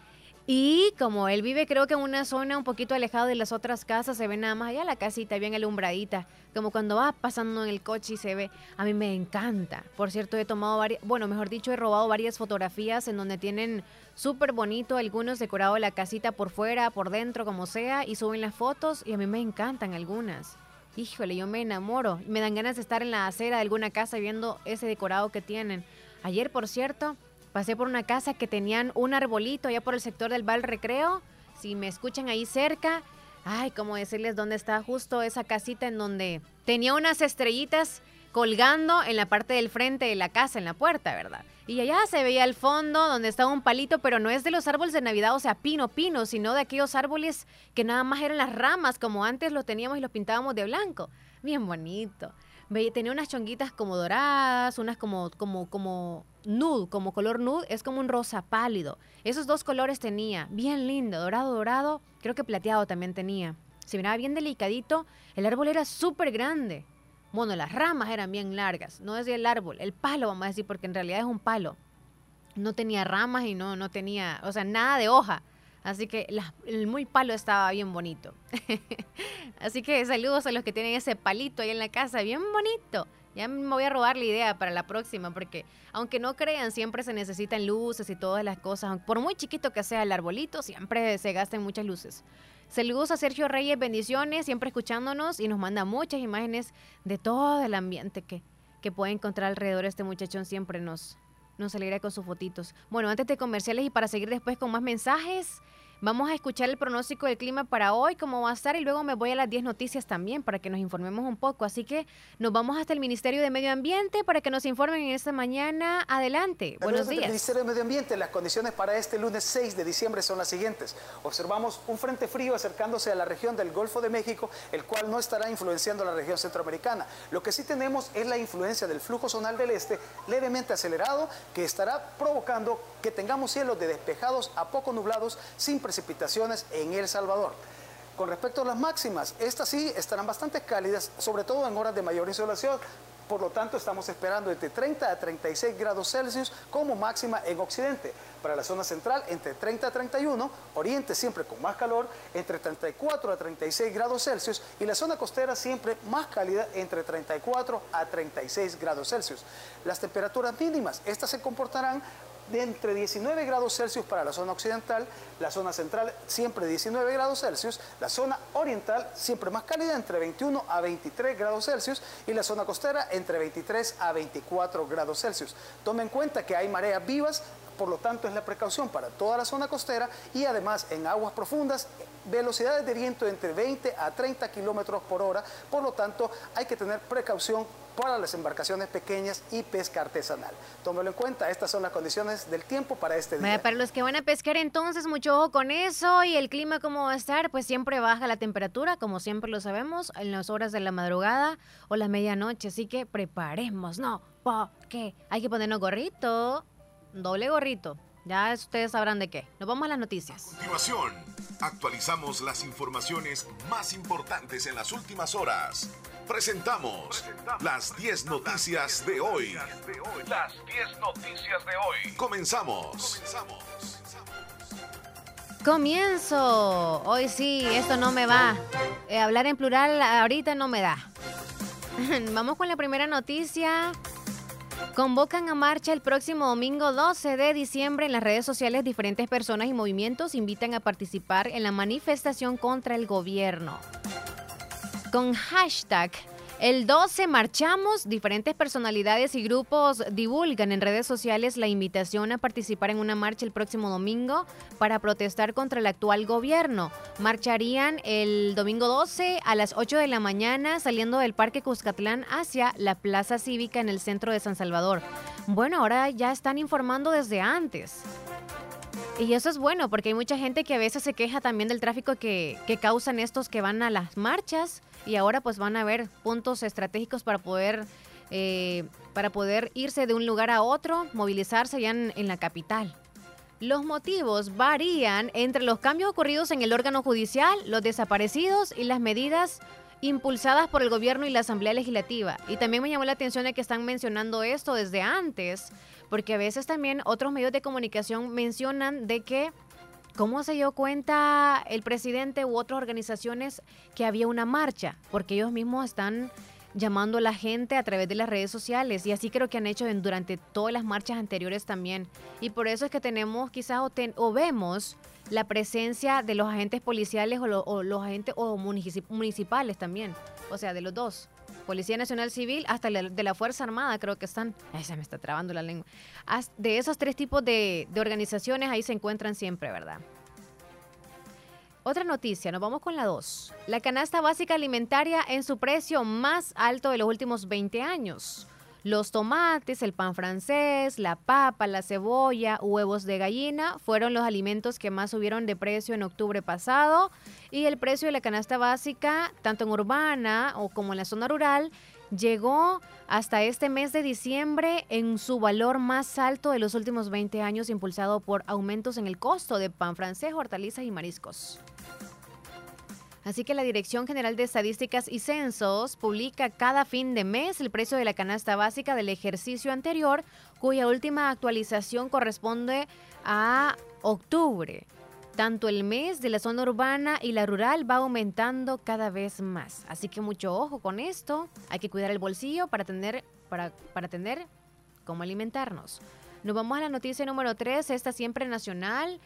Y como él vive creo que en una zona un poquito alejada de las otras casas, se ve nada más allá la casita bien alumbradita, como cuando vas pasando en el coche y se ve, a mí me encanta. Por cierto, he tomado varias, bueno, mejor dicho, he robado varias fotografías en donde tienen súper bonito algunos decorado la casita por fuera, por dentro, como sea, y suben las fotos y a mí me encantan algunas. Híjole, yo me enamoro. Me dan ganas de estar en la acera de alguna casa viendo ese decorado que tienen. Ayer, por cierto, pasé por una casa que tenían un arbolito allá por el sector del Val Recreo. Si me escuchan ahí cerca, ay, cómo decirles dónde está justo esa casita en donde tenía unas estrellitas colgando en la parte del frente de la casa, en la puerta, ¿verdad? Y allá se veía al fondo donde estaba un palito, pero no es de los árboles de Navidad, o sea, pino, pino, sino de aquellos árboles que nada más eran las ramas, como antes los teníamos y los pintábamos de blanco. Bien bonito. Tenía unas chonguitas como doradas, unas como, como, como nude, como color nude, es como un rosa pálido. Esos dos colores tenía, bien lindo, dorado, dorado, creo que plateado también tenía. Se miraba bien delicadito, el árbol era súper grande. Bueno, las ramas eran bien largas, no decía el árbol, el palo, vamos a decir, porque en realidad es un palo. No tenía ramas y no, no tenía, o sea, nada de hoja. Así que el muy palo estaba bien bonito. Así que saludos a los que tienen ese palito ahí en la casa, bien bonito. Ya me voy a robar la idea para la próxima, porque aunque no crean, siempre se necesitan luces y todas las cosas. Por muy chiquito que sea el arbolito, siempre se gastan muchas luces. Saludos a Sergio Reyes, bendiciones, siempre escuchándonos y nos manda muchas imágenes de todo el ambiente que, que puede encontrar alrededor. Este muchachón siempre nos, nos alegra con sus fotitos. Bueno, antes de comerciales y para seguir después con más mensajes, vamos a escuchar el pronóstico del clima para hoy, cómo va a estar, y luego me voy a las 10 noticias también para que nos informemos un poco. Así que nos vamos hasta el Ministerio de Medio Ambiente para que nos informen en esta mañana. Adelante, buenos días. Ministerio de Medio Ambiente, las condiciones para este lunes 6 de diciembre son las siguientes. Observamos un frente frío acercándose a la región del Golfo de México, el cual no estará influenciando la región centroamericana. Lo que sí tenemos es la influencia del flujo zonal del este levemente acelerado que estará provocando que tengamos cielos de despejados a poco nublados sin precipitaciones en El Salvador. Con respecto a las máximas, estas sí estarán bastante cálidas, sobre todo en horas de mayor insolación. Por lo tanto, estamos esperando entre 30 a 36 grados Celsius como máxima en Occidente. Para la zona central, entre 30 a 31, Oriente siempre con más calor, entre 34 a 36 grados Celsius y la zona costera siempre más cálida, entre 34 a 36 grados Celsius. Las temperaturas mínimas, estas se comportarán de entre 19 grados Celsius para la zona occidental, la zona central siempre 19 grados Celsius, la zona oriental siempre más cálida entre 21 a 23 grados Celsius y la zona costera entre 23 a 24 grados Celsius. Tome en cuenta que hay mareas vivas por lo tanto es la precaución para toda la zona costera y además en aguas profundas velocidades de viento entre 20 a 30 kilómetros por hora, por lo tanto hay que tener precaución para las embarcaciones pequeñas y pesca artesanal. Tómelo en cuenta, estas son las condiciones del tiempo para este día. para los que van a pescar entonces, mucho ojo con eso y el clima cómo va a estar, pues siempre baja la temperatura, como siempre lo sabemos, en las horas de la madrugada o la medianoche, así que preparemos, ¿no? Porque hay que ponernos gorrito, doble gorrito. Ya ustedes sabrán de qué. Nos vamos a las noticias. A continuación, actualizamos las informaciones más importantes en las últimas horas. Presentamos, las 10 noticias, de hoy. Las 10 noticias de hoy. Comenzamos. Comienzo. Hoy sí, esto no me va. Eh, hablar en plural ahorita no me da. Vamos con la primera noticia. Convocan a marcha el próximo domingo 12 de diciembre en las redes sociales. Diferentes personas y movimientos invitan a participar en la manifestación contra el gobierno. Con hashtag el 12 marchamos, diferentes personalidades y grupos divulgan en redes sociales la invitación a participar en una marcha el próximo domingo para protestar contra el actual gobierno. Marcharían el domingo 12 a las 8 de la mañana saliendo del Parque Cuscatlán hacia la Plaza Cívica en el centro de San Salvador. Bueno, ahora ya están informando desde antes. Y eso es bueno porque hay mucha gente que a veces se queja también del tráfico que, que causan estos que van a las marchas y ahora pues van a haber puntos estratégicos para poder eh, para poder irse de un lugar a otro, movilizarse ya en, en la capital. Los motivos varían entre los cambios ocurridos en el órgano judicial, los desaparecidos y las medidas impulsadas por el gobierno y la Asamblea Legislativa. Y también me llamó la atención de que están mencionando esto desde antes, porque a veces también otros medios de comunicación mencionan de que ¿Cómo se dio cuenta el presidente u otras organizaciones que había una marcha? Porque ellos mismos están llamando a la gente a través de las redes sociales y así creo que han hecho durante todas las marchas anteriores también. Y por eso es que tenemos quizás o, vemos la presencia de los agentes policiales o, los agentes o municipales también, o sea, de los dos. Policía Nacional Civil, hasta de la Fuerza Armada creo que están, ay, se me está trabando la lengua. De esos tres tipos de, de organizaciones ahí se encuentran siempre, ¿verdad? Otra noticia, nos vamos con la 2. La canasta básica alimentaria en su precio más alto de los últimos 20 años. Los tomates, el pan francés, la papa, la cebolla, huevos de gallina fueron los alimentos que más subieron de precio en octubre pasado y el precio de la canasta básica, tanto en urbana o como en la zona rural, llegó hasta este mes de diciembre en su valor más alto de los últimos 20 años impulsado por aumentos en el costo de pan francés, hortalizas y mariscos. Así que la Dirección General de Estadísticas y Censos publica cada fin de mes el precio de la canasta básica del ejercicio anterior, cuya última actualización corresponde a octubre. Tanto el mes de la zona urbana y la rural va aumentando cada vez más. Así que mucho ojo con esto. Hay que cuidar el bolsillo para tener, para, para tener cómo alimentarnos. Nos vamos a la noticia número 3, esta siempre nacional.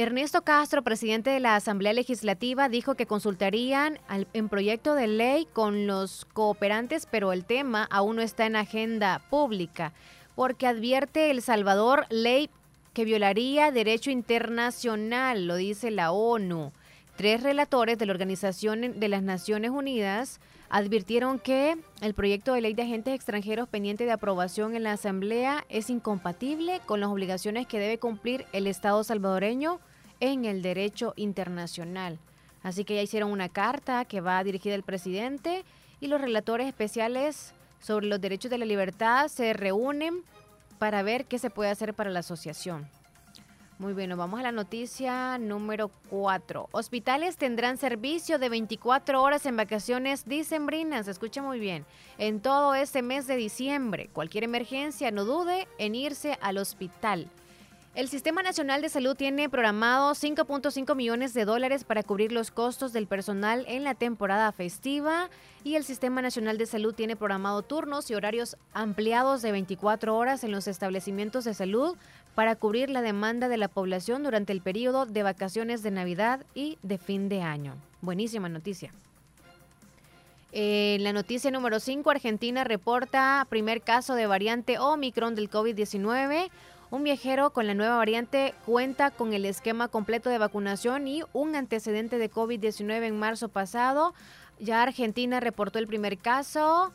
Ernesto Castro, presidente de la Asamblea Legislativa, dijo que consultarían en proyecto de ley con los cooperantes, pero el tema aún no está en agenda pública, porque advierte El Salvador ley que violaría derecho internacional, lo dice la ONU. Tres relatores de la Organización de las Naciones Unidas advirtieron que el proyecto de ley de agentes extranjeros pendiente de aprobación en la Asamblea es incompatible con las obligaciones que debe cumplir el Estado salvadoreño en el derecho internacional. Así que ya hicieron una carta que va dirigida al presidente y los relatores especiales sobre los derechos de la libertad se reúnen para ver qué se puede hacer para la asociación. Muy bien, vamos a la noticia número 4. Hospitales tendrán servicio de 24 horas en vacaciones dicembrinas. Escucha muy bien. En todo este mes de diciembre, cualquier emergencia, no dude en irse al hospital. El Sistema Nacional de Salud tiene programado 5.5 millones de dólares para cubrir los costos del personal en la temporada festiva y el Sistema Nacional de Salud tiene programado turnos y horarios ampliados de 24 horas en los establecimientos de salud para cubrir la demanda de la población durante el periodo de vacaciones de Navidad y de fin de año. Buenísima noticia. La noticia número 5, Argentina reporta primer caso de variante Omicron del COVID-19. Un viajero con la nueva variante cuenta con el esquema completo de vacunación y un antecedente de COVID-19 en marzo pasado. Ya Argentina reportó el primer caso.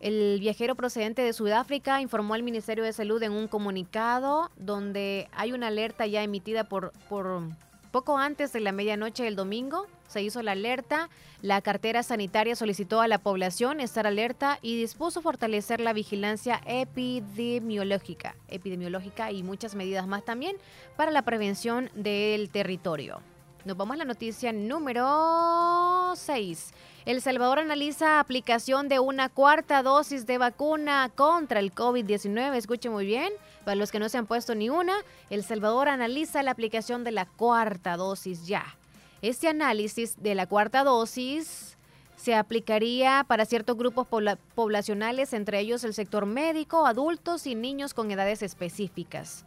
El viajero procedente de Sudáfrica informó al Ministerio de Salud en un comunicado donde hay una alerta ya emitida por, por poco antes de la medianoche del domingo. Se hizo la alerta. La cartera sanitaria solicitó a la población estar alerta y dispuso fortalecer la vigilancia epidemiológica, epidemiológica y muchas medidas más también para la prevención del territorio. Nos vamos a la noticia número 6. El Salvador analiza aplicación de una cuarta dosis de vacuna contra el COVID-19. Escuche muy bien, para los que no se han puesto ni una, El Salvador analiza la aplicación de la cuarta dosis ya. Este análisis de la cuarta dosis se aplicaría para ciertos grupos poblacionales, entre ellos el sector médico, adultos y niños con edades específicas.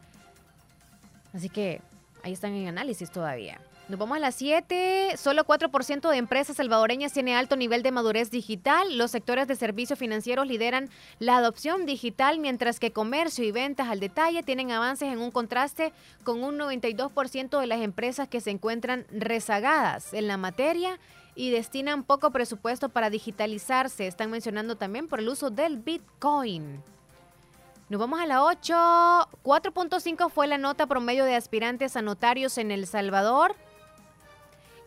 Así que ahí están en análisis todavía. Nos vamos a las 7. Solo 4% de empresas salvadoreñas tiene alto nivel de madurez digital. Los sectores de servicios financieros lideran la adopción digital, mientras que comercio y ventas al detalle tienen avances en un contraste con un 92% de las empresas que se encuentran rezagadas en la materia y destinan poco presupuesto para digitalizarse. Están mencionando también por el uso del Bitcoin. Nos vamos a la 8. 4.5 fue la nota promedio de aspirantes a notarios en El Salvador.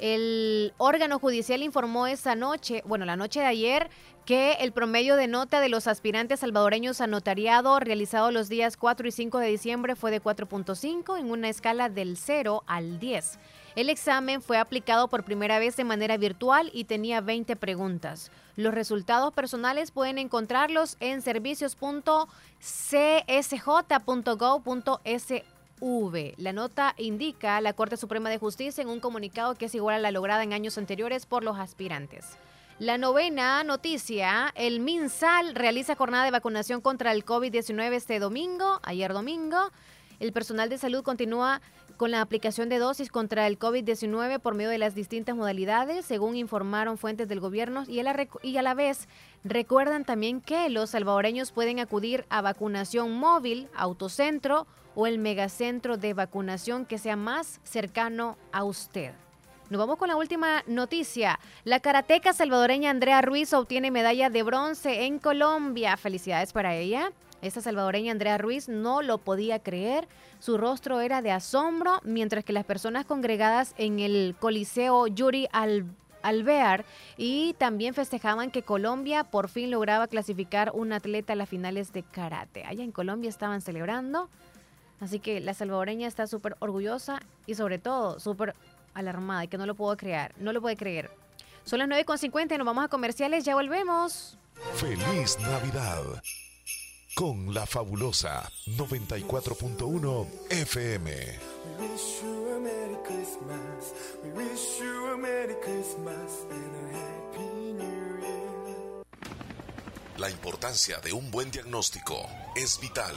El órgano judicial informó esa noche, bueno, la noche de ayer, que el promedio de nota de los aspirantes salvadoreños a notariado realizado los días 4 y 5 de diciembre fue de 4.5 en una escala del 0 al 10. El examen fue aplicado por primera vez de manera virtual y tenía 20 preguntas. Los resultados personales pueden encontrarlos en servicios.csj.gov.es la nota indica la Corte Suprema de Justicia en un comunicado que es igual a la lograda en años anteriores por los aspirantes. La novena noticia, el MinSal realiza jornada de vacunación contra el COVID-19 este domingo, ayer domingo. El personal de salud continúa con la aplicación de dosis contra el COVID-19 por medio de las distintas modalidades, según informaron fuentes del gobierno, y a, la, vez recuerdan también que los salvadoreños pueden acudir a vacunación móvil, autocentro o el megacentro de vacunación que sea más cercano a usted. Nos vamos con la última noticia. La karateca salvadoreña Andrea Ruiz obtiene medalla de bronce en Colombia. Felicidades para ella. Esta salvadoreña Andrea Ruiz no lo podía creer. Su rostro era de asombro, mientras que las personas congregadas en el Coliseo Yuri Alvear y también festejaban que Colombia por fin lograba clasificar un atleta a las finales de karate. Allá en Colombia estaban celebrando Así que la salvadoreña está súper orgullosa y sobre todo súper alarmada y que no lo puedo creer, no lo puede creer. Son las 9.50 y nos vamos a comerciales, ya volvemos. Feliz Navidad con la fabulosa 94.1 FM. La importancia de un buen diagnóstico es vital.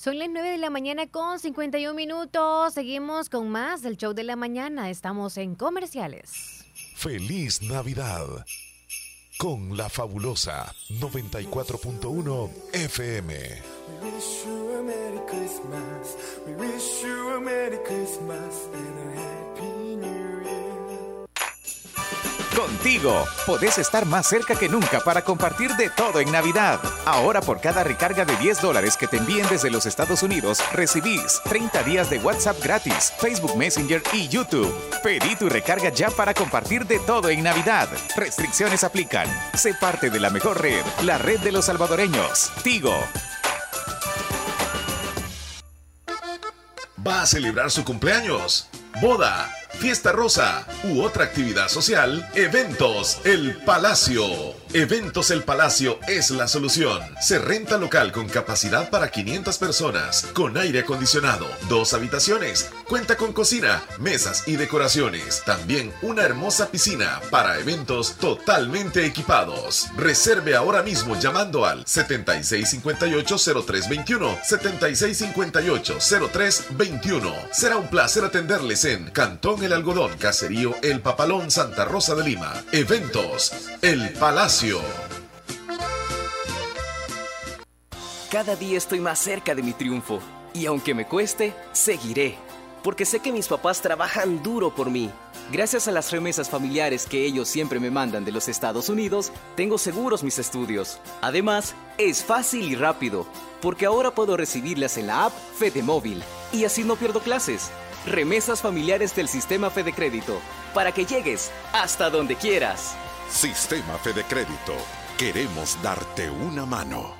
Son las 9 de la mañana con 51 minutos. Seguimos con más del show de la mañana. Estamos en comerciales. Feliz Navidad con la fabulosa 94.1 FM. Contigo, podés estar más cerca que nunca para compartir de todo en Navidad. Ahora por cada recarga de 10 dólares que te envíen desde los Estados Unidos, recibís 30 días de WhatsApp gratis, Facebook Messenger y YouTube. Pedí tu recarga ya para compartir de todo en Navidad. Restricciones aplican. Sé parte de la mejor red, la red de los salvadoreños. Tigo. ¿Va a celebrar su cumpleaños? ¿Boda? fiesta rosa u otra actividad social, Eventos El Palacio. Eventos El Palacio es la solución. Se renta local con capacidad para 500 personas, con aire acondicionado, dos habitaciones, cuenta con cocina, mesas y decoraciones. También una hermosa piscina para eventos totalmente equipados. Reserve ahora mismo llamando al 7658-0321. 7658-0321. Será un placer atenderles en Cantón El Algodón, Caserío El Papalón, Santa Rosa de Lima. Eventos El Palacio. Cada día estoy más cerca de mi triunfo y aunque me cueste, seguiré, porque sé que mis papás trabajan duro por mí. Gracias a las remesas familiares que ellos siempre me mandan de los Estados Unidos, tengo seguros mis estudios. Además, es fácil y rápido, porque ahora puedo recibirlas en la app Fede Móvil y así no pierdo clases. Remesas familiares del Sistema Fede Crédito, para que llegues hasta donde quieras. Sistema Fede Crédito. Queremos darte una mano.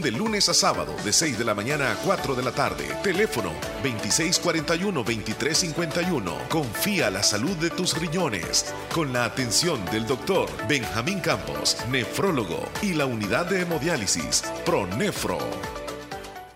De lunes a sábado de 6 de la mañana a 4 de la tarde. Teléfono 2641-2351. Confía la salud de tus riñones con la atención del doctor Benjamín Campos, nefrólogo y la unidad de hemodiálisis Pronefro.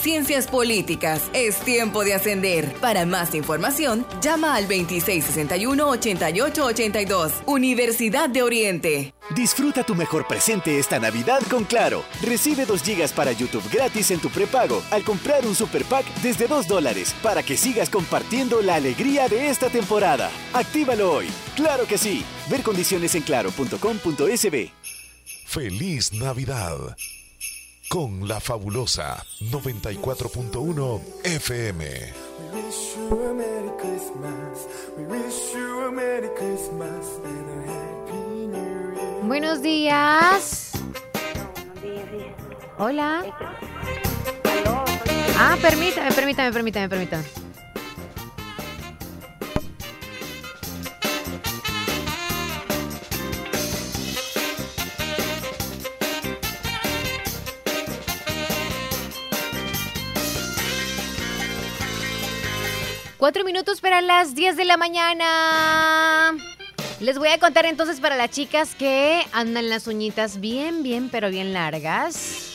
Ciencias Políticas. Es tiempo de ascender. Para más información, llama al 2661-8882. Universidad de Oriente. Disfruta tu mejor presente esta Navidad con Claro. Recibe 2 GB para YouTube gratis en tu prepago al comprar un Super Pack desde 2 dólares para que sigas compartiendo la alegría de esta temporada. Actívalo hoy. Claro que sí. Ver condiciones en claro.com.sb. Feliz Navidad con la fabulosa 94.1 FM. Buenos días. Hola. Ah, permítame, permítame, permítame, permítame. Cuatro minutos para las 10 de la mañana. Les voy a contar entonces para las chicas que andan las uñitas bien, bien, pero bien largas.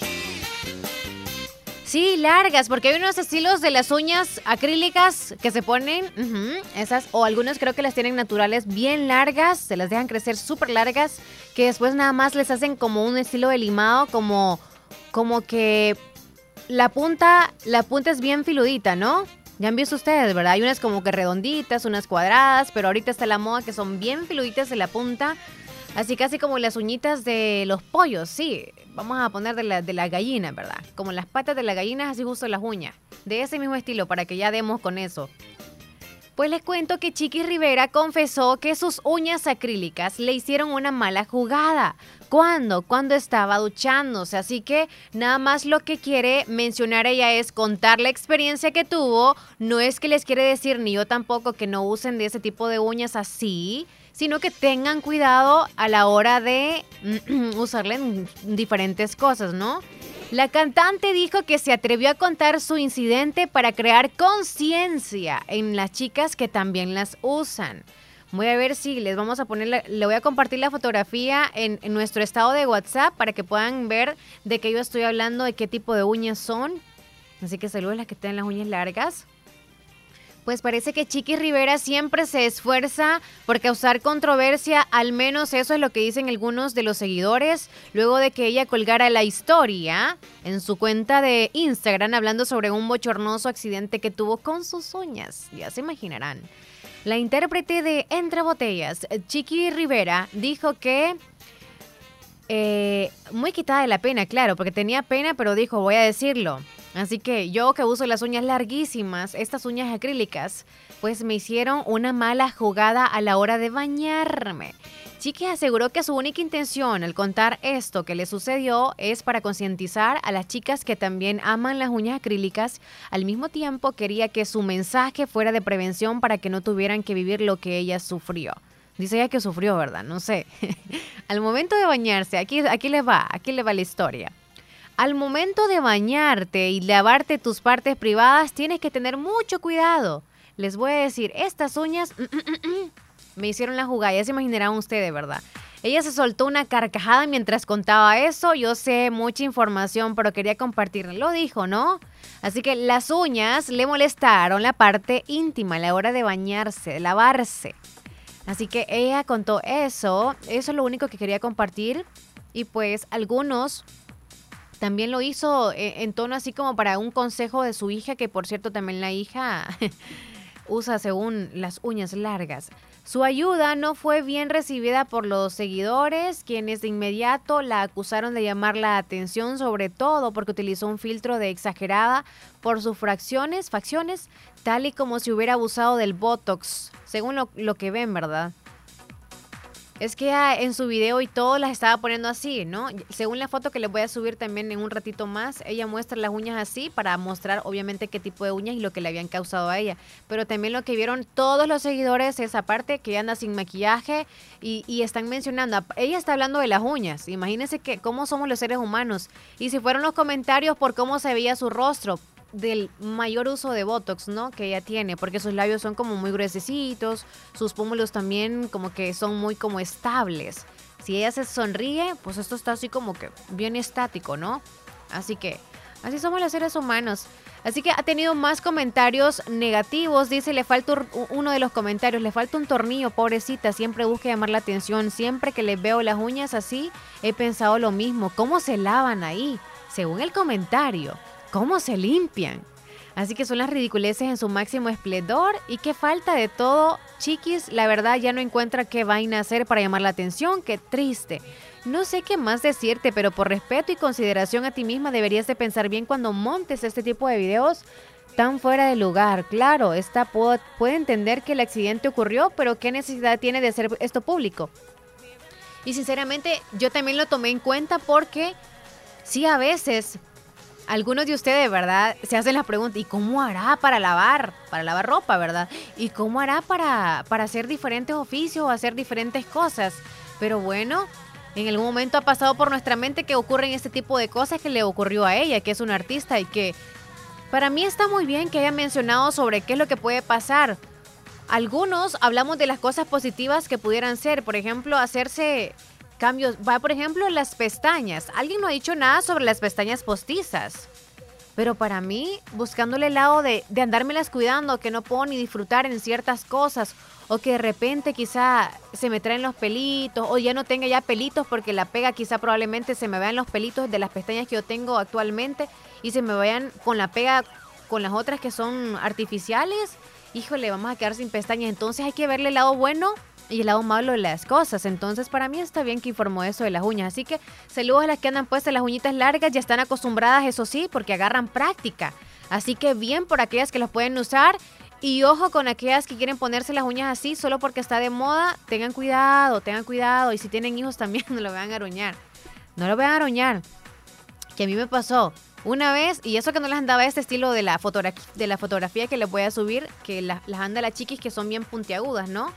Sí, largas, porque hay unos estilos de las uñas acrílicas que se ponen, esas, o algunos creo que las tienen naturales bien largas, se las dejan crecer súper largas, que después nada más les hacen como un estilo de limado, como, como que la punta, la punta es bien filudita, ¿no? Ya han visto ustedes, ¿verdad? Hay unas como que redonditas, unas cuadradas, pero ahorita está la moda que son bien filuditas de la punta. Así casi como las uñitas de los pollos, sí. Vamos a poner de la, de la gallina, ¿verdad? Como las patas de la gallina, así justo las uñas. De ese mismo estilo, para que ya demos con eso. Pues les cuento que Chiqui Rivera confesó que sus uñas acrílicas le hicieron una mala jugada. ¿Cuándo? Cuando estaba duchándose. Así que nada más lo que quiere mencionar ella es contar la experiencia que tuvo. No es que les quiere decir ni yo tampoco que no usen de ese tipo de uñas así, sino que tengan cuidado a la hora de usarla en diferentes cosas, ¿no? La cantante dijo que se atrevió a contar su incidente para crear conciencia en las chicas que también las usan. Voy a ver si les vamos a poner, la- le voy a compartir la fotografía en, nuestro estado de WhatsApp para que puedan ver de qué yo estoy hablando, de qué tipo de uñas son. Así que saludos a las que tienen las uñas largas. Pues parece que Chiqui Rivera siempre se esfuerza por causar controversia, al menos eso es lo que dicen algunos de los seguidores, luego de que ella colgara la historia en su cuenta de Instagram hablando sobre un bochornoso accidente que tuvo con sus uñas. Ya se imaginarán. La intérprete de Entre Botellas, Chiqui Rivera, dijo que eh, muy quitada de la pena, claro, porque tenía pena, pero dijo, voy a decirlo. Así que yo que uso las uñas larguísimas, estas uñas acrílicas, pues me hicieron una mala jugada a la hora de bañarme. Chiqui aseguró que su única intención al contar esto que le sucedió es para concientizar a las chicas que también aman las uñas acrílicas. Al mismo tiempo quería que su mensaje fuera de prevención para que no tuvieran que vivir lo que ella sufrió. Dice ella que sufrió, ¿verdad? No sé. Al momento de bañarse, aquí, aquí les va, aquí les va la historia. Al momento de bañarte y lavarte tus partes privadas, tienes que tener mucho cuidado. Les voy a decir, estas uñas mm, mm, mm, me hicieron la jugada, ya se imaginarán ustedes, ¿verdad? Ella se soltó una carcajada mientras contaba eso. Yo sé mucha información, pero quería compartirla. Lo dijo, ¿no? Así que las uñas le molestaron la parte íntima a la hora de bañarse, de lavarse. Así que ella contó eso. Eso es lo único que quería compartir. Y pues algunos también lo hizo eh, en tono así como para un consejo de su hija, que por cierto también la hija usa según las uñas largas. Su ayuda no fue bien recibida por los seguidores, quienes de inmediato la acusaron de llamar la atención, sobre todo porque utilizó un filtro de exagerada por sus fracciones, facciones, tal y como si hubiera abusado del Botox, según lo, lo que ven, ¿verdad? Es que ah, en su video y todo las estaba poniendo así, ¿no? Según la foto que les voy a subir también en un ratito más, ella muestra las uñas así para mostrar obviamente qué tipo de uñas y lo que le habían causado a ella. Pero también lo que vieron todos los seguidores es aparte que anda sin maquillaje y, y están mencionando, ella está hablando de las uñas, imagínense que cómo somos los seres humanos. Y si fueron los comentarios por cómo se veía su rostro, del mayor uso de Botox, ¿no? Que ella tiene, porque sus labios son como muy gruesecitos, sus pómulos también como que son muy como estables. Si ella se sonríe, pues esto está así como que bien estático, ¿no? Así que así somos los seres humanos. Así que ha tenido más comentarios negativos. Dice, le falta un- uno de los comentarios, le falta un tornillo, pobrecita. Siempre busca llamar la atención. Siempre que le veo las uñas así, he pensado lo mismo. ¿Cómo se lavan ahí? Según el comentario, ¿cómo se limpian? Así que son las ridiculeces en su máximo esplendor y qué falta de todo. Chiquis, la verdad ya no encuentra qué vaina hacer para llamar la atención. Qué triste. No sé qué más decirte, pero por respeto y consideración a ti misma deberías de pensar bien cuando montes este tipo de videos tan fuera de lugar. Claro, esta puede entender que el accidente ocurrió, pero ¿qué necesidad tiene de hacer esto público? Y sinceramente yo también lo tomé en cuenta porque sí a veces algunos de ustedes, ¿verdad? Se hacen la pregunta, ¿y cómo hará para lavar? Para lavar ropa, ¿verdad? ¿Y cómo hará para, para hacer diferentes oficios o hacer diferentes cosas? Pero bueno, en algún momento ha pasado por nuestra mente que ocurren este tipo de cosas que le ocurrió a ella, que es una artista y que para mí está muy bien que haya mencionado sobre qué es lo que puede pasar. Algunos hablamos de las cosas positivas que pudieran ser, por ejemplo, hacerse cambios. Va, por ejemplo, las pestañas. Alguien no ha dicho nada sobre las pestañas postizas. Pero para mí, buscándole el lado de, de andármelas cuidando, que no puedo ni disfrutar en ciertas cosas, o que de repente quizá se me traen los pelitos, o ya no tenga ya pelitos porque la pega quizá probablemente se me vean los pelitos de las pestañas que yo tengo actualmente y se me vayan con la pega con las otras que son artificiales, híjole, vamos a quedar sin pestañas. Entonces hay que verle el lado bueno y el lado malo de las cosas. Entonces, para mí está bien que informó eso de las uñas. Así que saludos a las que andan puestas las uñitas largas, ya están acostumbradas, eso sí, porque agarran práctica. Así que bien por aquellas que los pueden usar. Y ojo con aquellas que quieren ponerse las uñas así solo porque está de moda. Tengan cuidado, tengan cuidado. Y si tienen hijos también, no lo vean aruñar. No lo vean aruñar. Que a mí me pasó una vez, y eso que no les andaba este estilo de la, de la fotografía que les voy a subir, que las anda las chiquis que son bien puntiagudas, ¿no?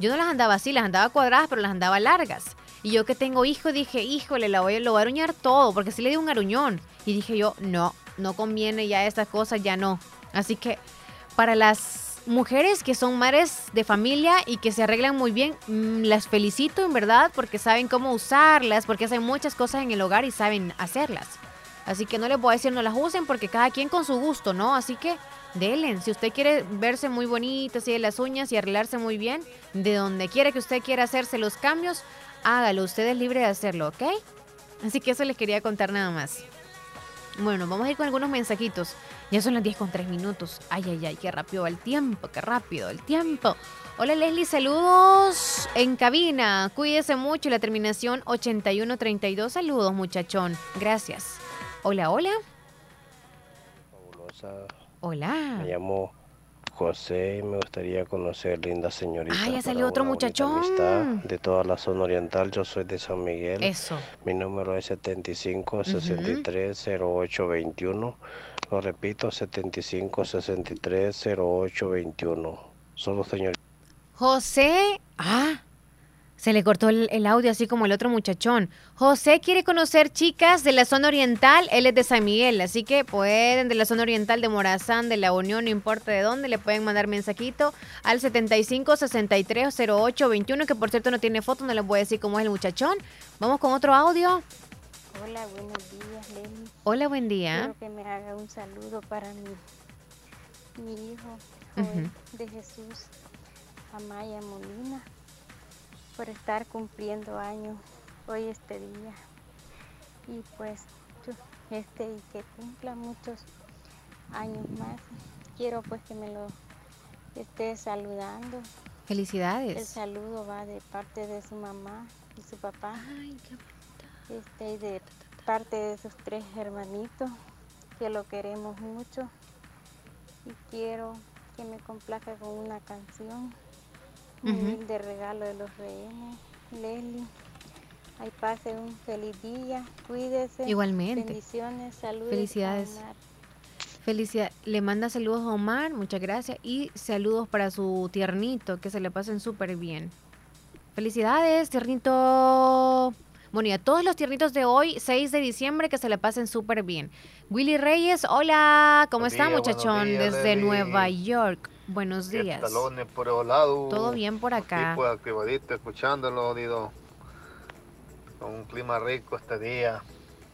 Yo no las andaba así, las andaba cuadradas, pero las andaba largas. Y yo que tengo hijo, dije, híjole, la voy, lo voy a aruñar todo, porque sí le di un aruñón. Y dije yo, no, no conviene ya estas cosas, ya no. Así que para las mujeres que son madres de familia y que se arreglan muy bien, mm, las felicito en verdad, porque saben cómo usarlas, porque hacen muchas cosas en el hogar y saben hacerlas. Así que no les voy a decir no las usen porque cada quien con su gusto, ¿no? Así que delen. Si usted quiere verse muy bonita, así de las uñas y arreglarse muy bien, de donde quiera que usted quiera hacerse los cambios, hágalo. Usted es libre de hacerlo, ¿ok? Así que eso les quería contar nada más. Bueno, vamos a ir con algunos mensajitos. Ya son las 10 con 3 minutos. Ay, ay, ay, qué rápido va el tiempo, qué rápido el tiempo. Hola Leslie, saludos en cabina. Cuídese mucho. La terminación 8132. Saludos, muchachón. Gracias. Hola, hola. Fabulosa. Hola. Me llamo José y me gustaría conocer, linda señorita. Ah, ya salió otro muchachón. De toda la zona oriental, yo soy de San Miguel. Eso. Mi número es 75 63 08 21. Lo repito, 75 63 08 21. Solo señorita. José. Ah. Se le cortó el, audio así como el otro muchachón. José quiere conocer chicas de la zona oriental, él es de San Miguel, así que pueden de la zona oriental de Morazán, de la Unión, no importa de dónde, le pueden mandar mensajito al 75 63 08 21, que por cierto no tiene foto, no les voy a decir cómo es el muchachón. Vamos con otro audio. Hola, buenos días, Lenny. Hola, buen día. Quiero que me haga un saludo para mi, mi hijo, de Jesús, Amaya Molina por estar cumpliendo años hoy este día. Y pues este y que cumpla muchos años más. Quiero pues que me lo esté saludando. Felicidades. El saludo va de parte de su mamá y su papá. Ay, qué Este, y de parte de sus tres hermanitos, que lo queremos mucho. Y quiero que me complaca con una canción de regalo de los rehenes. Leslie, ahí pase un feliz día, cuídese. Igualmente. Bendiciones, saludos. Felicidades. Felicidad. Le manda saludos a Omar, muchas gracias. Y saludos para su tiernito, que se le pasen súper bien. Felicidades, tiernito. Bueno, y a todos los tiernitos de hoy, 6 de diciembre, que se le pasen súper bien. Willy Reyes, hola, ¿cómo está muchachón? Desde Nueva York. Buenos días. Talones por el lado. Todo bien por acá. Activadito, escuchándolo, digo. Con un clima rico este día,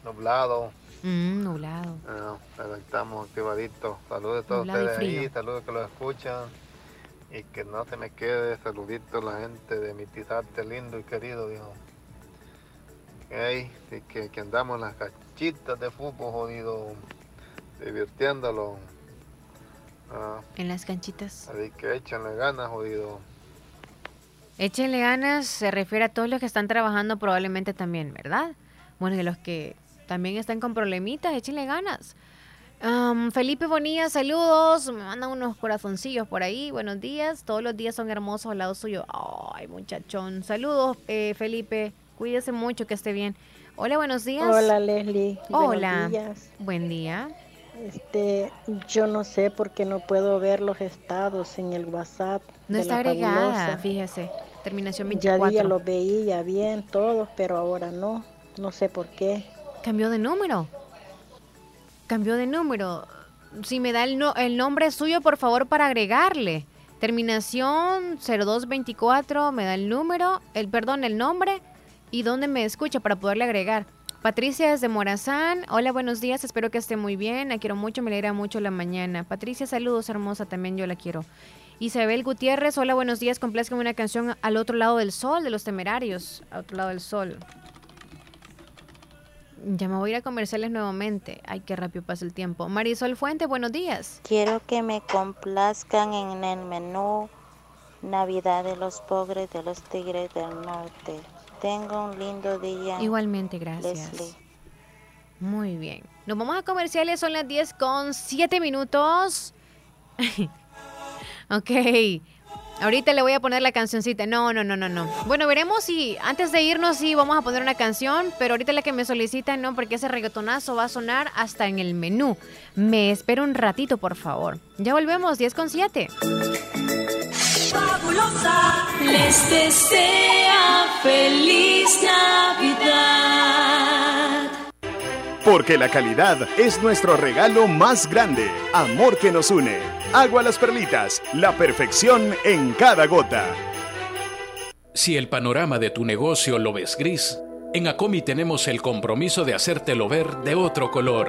nublado. Mm, nublado. Uh, estamos activaditos. Saludos a todos ustedes ahí, saludos que lo escuchan. Y que no se me quede saludito la gente de mi tizarte lindo y querido, digo. Okay, que, que andamos en las cachitas de fútbol, jodido, divirtiéndolo Ah. en las canchitas. Así que échenle ganas, jodido. Échenle ganas se refiere a todos los que están trabajando probablemente también, ¿verdad? Bueno, y los que también están con problemitas, échenle ganas. Felipe Bonilla, saludos. Me mandan unos corazoncillos por ahí. Buenos días. Todos los días son hermosos al lado suyo. Ay, muchachón. Saludos, eh, Felipe. Cuídese mucho, que esté bien. Hola, buenos días. Hola, Leslie. Hola. Buen día. Este, yo no sé por qué no puedo ver los estados en el WhatsApp. No está agregada, fíjese. Terminación 24. Ya día los veía bien todos, pero ahora no. No sé por qué. Cambió de número. Cambió de número. Si me da el, no, el nombre suyo, por favor, para agregarle. Terminación 0224, me da el número, el perdón, el nombre y dónde me escucha para poderle agregar. Patricia desde Morazán. Hola, buenos días. Espero que esté muy bien. La quiero mucho. Me alegra mucho la mañana. Patricia, saludos, hermosa. También yo la quiero. Isabel Gutiérrez. Hola, buenos días. Complazca una canción al otro lado del sol de los temerarios. Al otro lado del sol. Ya me voy a ir a comerciales nuevamente. Ay, qué rápido pasa el tiempo. Marisol Fuente, buenos días. Quiero que me complazcan en el menú Navidad de los Pobres de los Tigres del Norte. Tengo un lindo día. Igualmente, gracias. Muy bien. Nos vamos a comerciales, son las 10 con 7 minutos. ok. Ahorita le voy a poner la cancioncita. No, no, no, no, no. Bueno, veremos si antes de irnos sí vamos a poner una canción, pero ahorita la que me solicitan no, porque ese reggaetonazo va a sonar hasta en el menú. Me espero un ratito, por favor. Ya volvemos, 10 con 7. Fabulosa les desea feliz Navidad. Porque la calidad es nuestro regalo más grande. Amor que nos une. Agua las perlitas. La perfección en cada gota. Si el panorama de tu negocio lo ves gris, en Acomi tenemos el compromiso de hacértelo ver de otro color.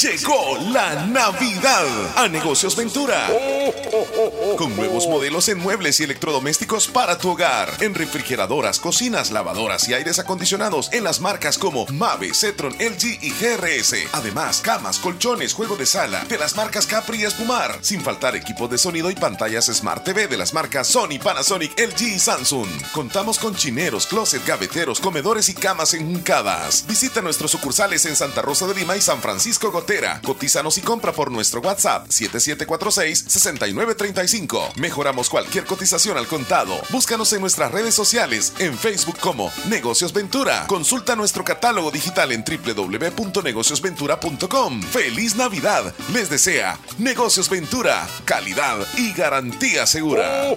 Llegó la Navidad a Negocios Ventura. Con nuevos modelos en muebles y electrodomésticos para tu hogar. En refrigeradoras, cocinas, lavadoras y aires acondicionados en las marcas como Mave, Cetron, LG y GRS. Además, camas, colchones, juego de sala de las marcas Capri y Espumar. Sin faltar equipos de sonido y pantallas Smart TV de las marcas Sony, Panasonic, LG y Samsung. Contamos con chineros, closet, gaveteros, comedores y camas enjuncadas. Visita nuestros sucursales en Santa Rosa de Lima y San Francisco Gotera. Cotízanos y compra por nuestro WhatsApp 7746-6935. Mejoramos cualquier cotización al contado. Búscanos en nuestras redes sociales, en Facebook como Negocios Ventura. Consulta nuestro catálogo digital en www.negociosventura.com. ¡Feliz Navidad! Les desea Negocios Ventura, calidad y garantía segura.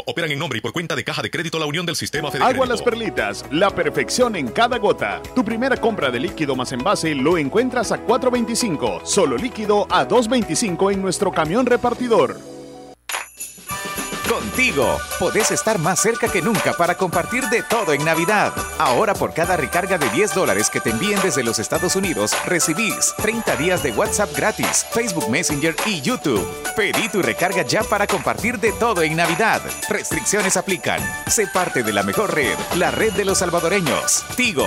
operan en nombre y por cuenta de Caja de Crédito La Unión del Sistema Fede Agua Las Perlitas, la perfección en cada gota. Tu primera compra de líquido más envase lo encuentras a 4.25, solo líquido a 2.25 en nuestro camión repartidor. Contigo, podés estar más cerca que nunca para compartir de todo en Navidad. Ahora por cada recarga de 10 dólares que te envíen desde los Estados Unidos, recibís 30 días de WhatsApp gratis, Facebook Messenger y YouTube. Pedí tu recarga ya para compartir de todo en Navidad. Restricciones aplican. Sé parte de la mejor red, la red de los salvadoreños. Tigo.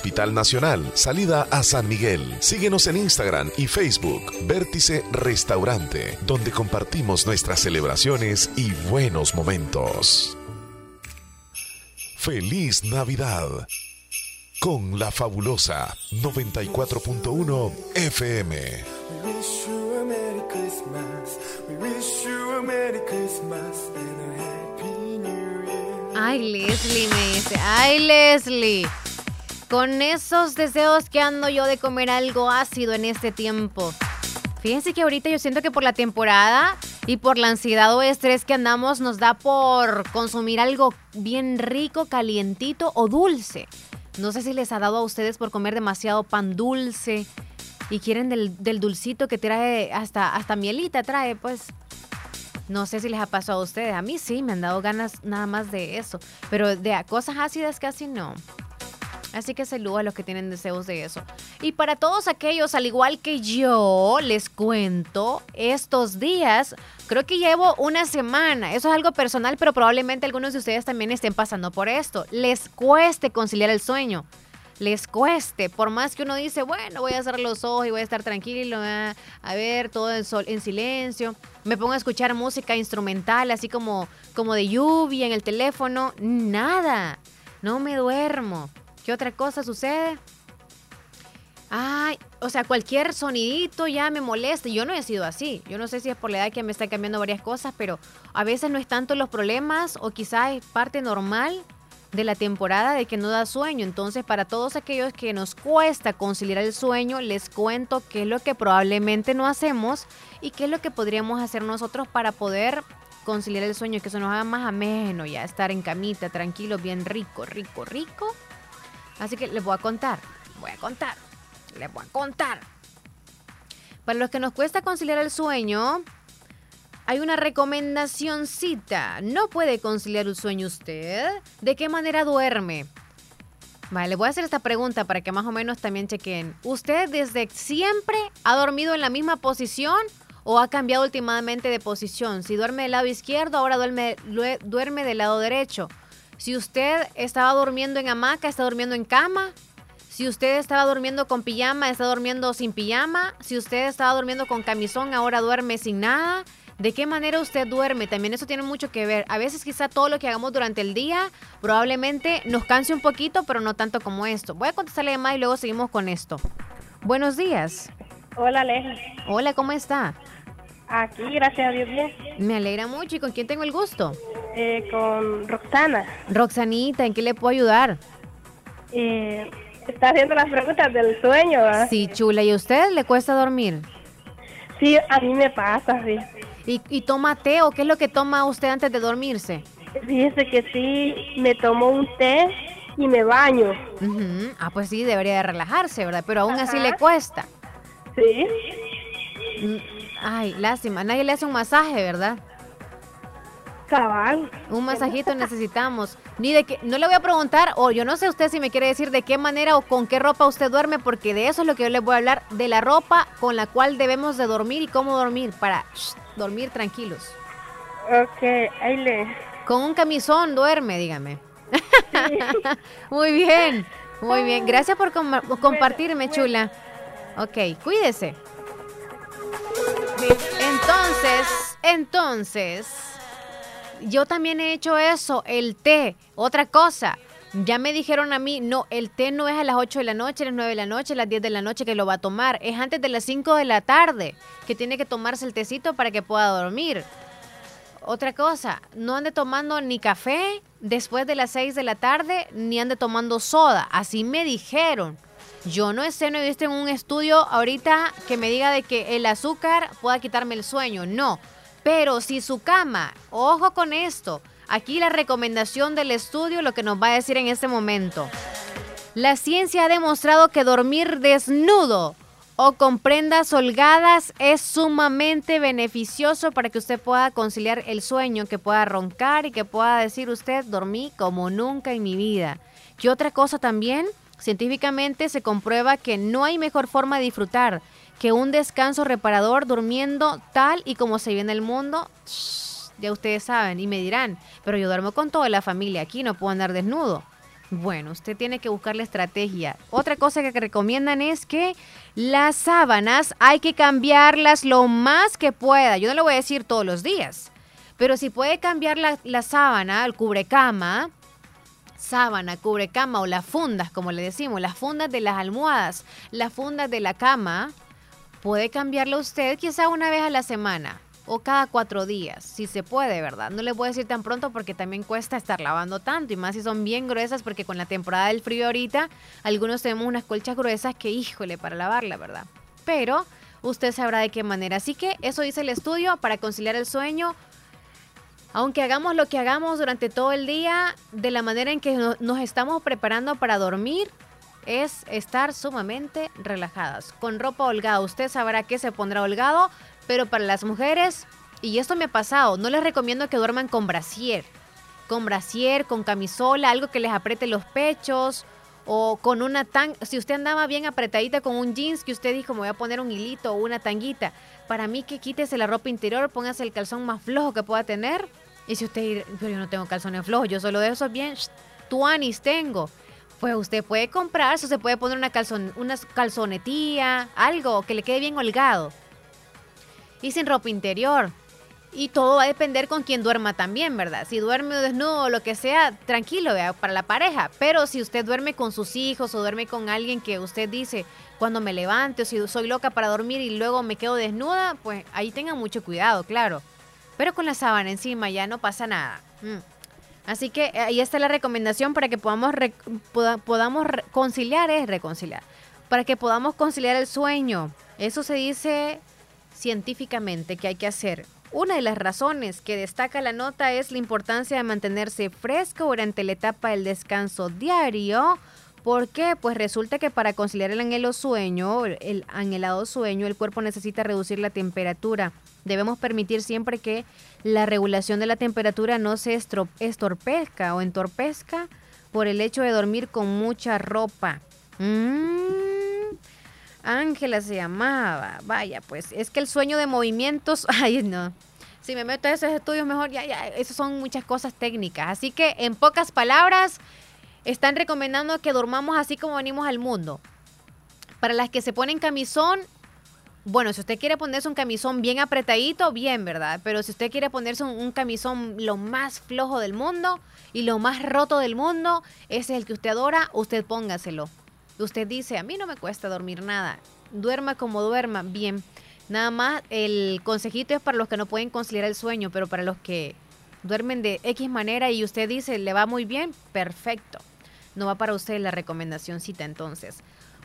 Hospital Nacional, salida a San Miguel. Síguenos en Instagram y Facebook, Vértice Restaurante, donde compartimos nuestras celebraciones y buenos momentos. Feliz Navidad con la fabulosa 94.1 FM. Ay, Leslie me dice. Ay, Leslie. Con esos deseos que ando yo de comer algo ácido en este tiempo. Fíjense que ahorita yo siento que por la temporada y por la ansiedad o estrés que andamos nos da por consumir algo bien rico, calientito o dulce. No sé si les ha dado a ustedes por comer demasiado pan dulce y quieren del, dulcito que trae hasta, hasta mielita, trae pues. No sé si les ha pasado a ustedes. A mí sí, me han dado ganas nada más de eso. Pero de cosas ácidas casi no. Así que saludo a los que tienen deseos de eso. Y para todos aquellos, al igual que yo, les cuento, estos días, creo que llevo una semana. Eso es algo personal, pero probablemente algunos de ustedes también estén pasando por esto. Les cueste conciliar el sueño. Les cueste, por más que uno dice, bueno, voy a cerrar los ojos y voy a estar tranquilo, ah, a ver, todo en, sol, en silencio. Me pongo a escuchar música instrumental, así como, como de lluvia en el teléfono. Nada, no me duermo. ¿Qué otra cosa sucede? Ay, o sea, cualquier sonidito ya me molesta. Yo no he sido así. Yo no sé si es por la edad que me está cambiando varias cosas, pero a veces no es tanto los problemas o quizás es parte normal de la temporada de que no da sueño. Entonces, para todos aquellos que nos cuesta conciliar el sueño, les cuento qué es lo que probablemente no hacemos y qué es lo que podríamos hacer nosotros para poder conciliar el sueño, que se nos haga más ameno, ya estar en camita, tranquilo, bien rico, rico, rico. Así que les voy a contar, voy a contar, les voy a contar. Para los que nos cuesta conciliar el sueño, hay una recomendacióncita. ¿No puede conciliar el sueño usted? ¿De qué manera duerme? Vale, le voy a hacer esta pregunta para que más o menos también chequen. ¿Usted desde siempre ha dormido en la misma posición o ha cambiado últimamente de posición? Si duerme del lado izquierdo, ahora duerme, duerme del lado derecho. Si usted estaba durmiendo en hamaca, está durmiendo en cama. Si usted estaba durmiendo con pijama, está durmiendo sin pijama. Si usted estaba durmiendo con camisón, ahora duerme sin nada. ¿De qué manera usted duerme? También eso tiene mucho que ver. A veces quizá todo lo que hagamos durante el día probablemente nos canse un poquito, pero no tanto como esto. Voy a contestarle más y luego seguimos con esto. Buenos días. Hola, Aleja. Hola, ¿cómo está? Aquí, gracias a Dios, bien. Me alegra mucho. ¿Y con quién tengo el gusto? Eh, con Roxana. Roxanita, ¿en qué le puedo ayudar? Eh, está haciendo las preguntas del sueño, ¿verdad? Sí, chula. ¿Y a usted le cuesta dormir? Sí, a mí me pasa, sí. ¿Y, ¿Y toma té o qué es lo que toma usted antes de dormirse? Fíjese que sí, me tomo un té y me baño. Ah, pues sí, debería de relajarse, ¿verdad? Pero aún así le cuesta. Sí. Ay, lástima. Nadie le hace un masaje, ¿verdad? Cabal. Un masajito necesitamos. Ni de que, no le voy a preguntar, o yo no sé usted si me quiere decir de qué manera o con qué ropa usted duerme, porque de eso es lo que yo les voy a hablar, de la ropa con la cual debemos de dormir y cómo dormir, para shh, dormir tranquilos. Ok, ahí le... Con un camisón duerme, dígame. muy bien, muy bien. Gracias por com- compartirme, chula. Ok, cuídese. Entonces, entonces, yo también he hecho eso, el té. Otra cosa, Ya me dijeron a mí, no, el té no es a las 8 de la noche, a las 9 de la noche, a las 10 de la noche que lo va a tomar. Es antes de las 5 de la tarde que tiene que tomarse el tecito para que pueda dormir. Otra cosa, no ande tomando ni café después de las 6 de la tarde, ni ande tomando soda. Así me dijeron. Yo no sé, no he visto en un estudio ahorita que me diga de que el azúcar pueda quitarme el sueño. No. Pero si su cama, ojo con esto, Aquí la recomendación del estudio, lo que nos va a decir en este momento. La ciencia ha demostrado que dormir desnudo o con prendas holgadas es sumamente beneficioso para que usted pueda conciliar el sueño, que pueda roncar y que pueda decir usted dormí como nunca en mi vida. Y otra cosa también, científicamente se comprueba que no hay mejor forma de disfrutar que un descanso reparador durmiendo tal y como se viene el mundo ya ustedes saben, y me dirán, pero yo duermo con toda la familia aquí, no puedo andar desnudo. Bueno, usted tiene que buscar la estrategia. Otra cosa que recomiendan es que las sábanas hay que cambiarlas lo más que pueda. Yo no lo voy a decir todos los días, pero si puede cambiar la, la sábana, el cubrecama, sábana, cubrecama o las fundas, como le decimos, las fundas de las almohadas, las fundas de la cama, puede cambiarla usted quizá una vez a la semana o cada cuatro días, si se puede, ¿verdad? No les voy a decir tan pronto porque también cuesta estar lavando tanto y más si son bien gruesas porque con la temporada del frío ahorita algunos tenemos unas colchas gruesas que híjole para lavarla, ¿verdad? Pero usted sabrá de qué manera. Así que eso dice el estudio para conciliar el sueño. Aunque hagamos lo que hagamos durante todo el día, de la manera en que nos estamos preparando para dormir, es estar sumamente relajadas. Con ropa holgada, usted sabrá que se pondrá holgado, pero para las mujeres, y esto me ha pasado, no les recomiendo que duerman con brasier. Con brasier, con camisola, algo que les apriete los pechos o con una tan si usted andaba bien apretadita con un jeans que usted dijo me voy a poner un hilito o una tanguita para mí que quítese la ropa interior póngase el calzón más flojo que pueda tener y si usted pero yo no tengo calzones flojos yo solo de esos bien tuanis tengo pues usted puede comprar o se puede poner una calzon una calzonetía algo que le quede bien holgado y sin ropa interior. Y todo va a depender con quién duerma también, ¿verdad? Si duerme desnudo o lo que sea, tranquilo, ¿verdad? para la pareja. Pero si usted duerme con sus hijos o duerme con alguien que usted dice, cuando me levante o si soy loca para dormir y luego me quedo desnuda, pues ahí tenga mucho cuidado, claro. Pero con la sábana encima ya no pasa nada. Mm. Así que eh, ahí está la recomendación para que podamos, podamos conciliar, es reconciliar. Para que podamos conciliar el sueño. Eso se dice científicamente que hay que hacer. Una de las razones que destaca la nota es la importancia de mantenerse fresco durante la etapa del descanso diario. ¿Por qué? Pues resulta que para conciliar el anhelo sueño, el anhelado sueño, el cuerpo necesita reducir la temperatura. Debemos permitir siempre que la regulación de la temperatura no se estorpezca o entorpezca por el hecho de dormir con mucha ropa. Mm. Ángela se llamaba. Vaya, pues es que el sueño de movimientos, ay no. Si me meto a esos estudios mejor, ya, ya, eso son muchas cosas técnicas. Así que en pocas palabras, están recomendando que dormamos así como venimos al mundo. Para las que se ponen camisón, bueno, si usted quiere ponerse un camisón bien apretadito, bien, ¿verdad? Pero si usted quiere ponerse un, camisón lo más flojo del mundo y lo más roto del mundo, ese es el que usted adora, usted póngaselo. Usted dice, a mí no me cuesta dormir nada. Duerma como duerma, bien. Nada más el consejito es para los que no pueden conciliar el sueño, pero para los que duermen de X manera y usted dice, le va muy bien, perfecto. No va para usted la recomendacióncita entonces.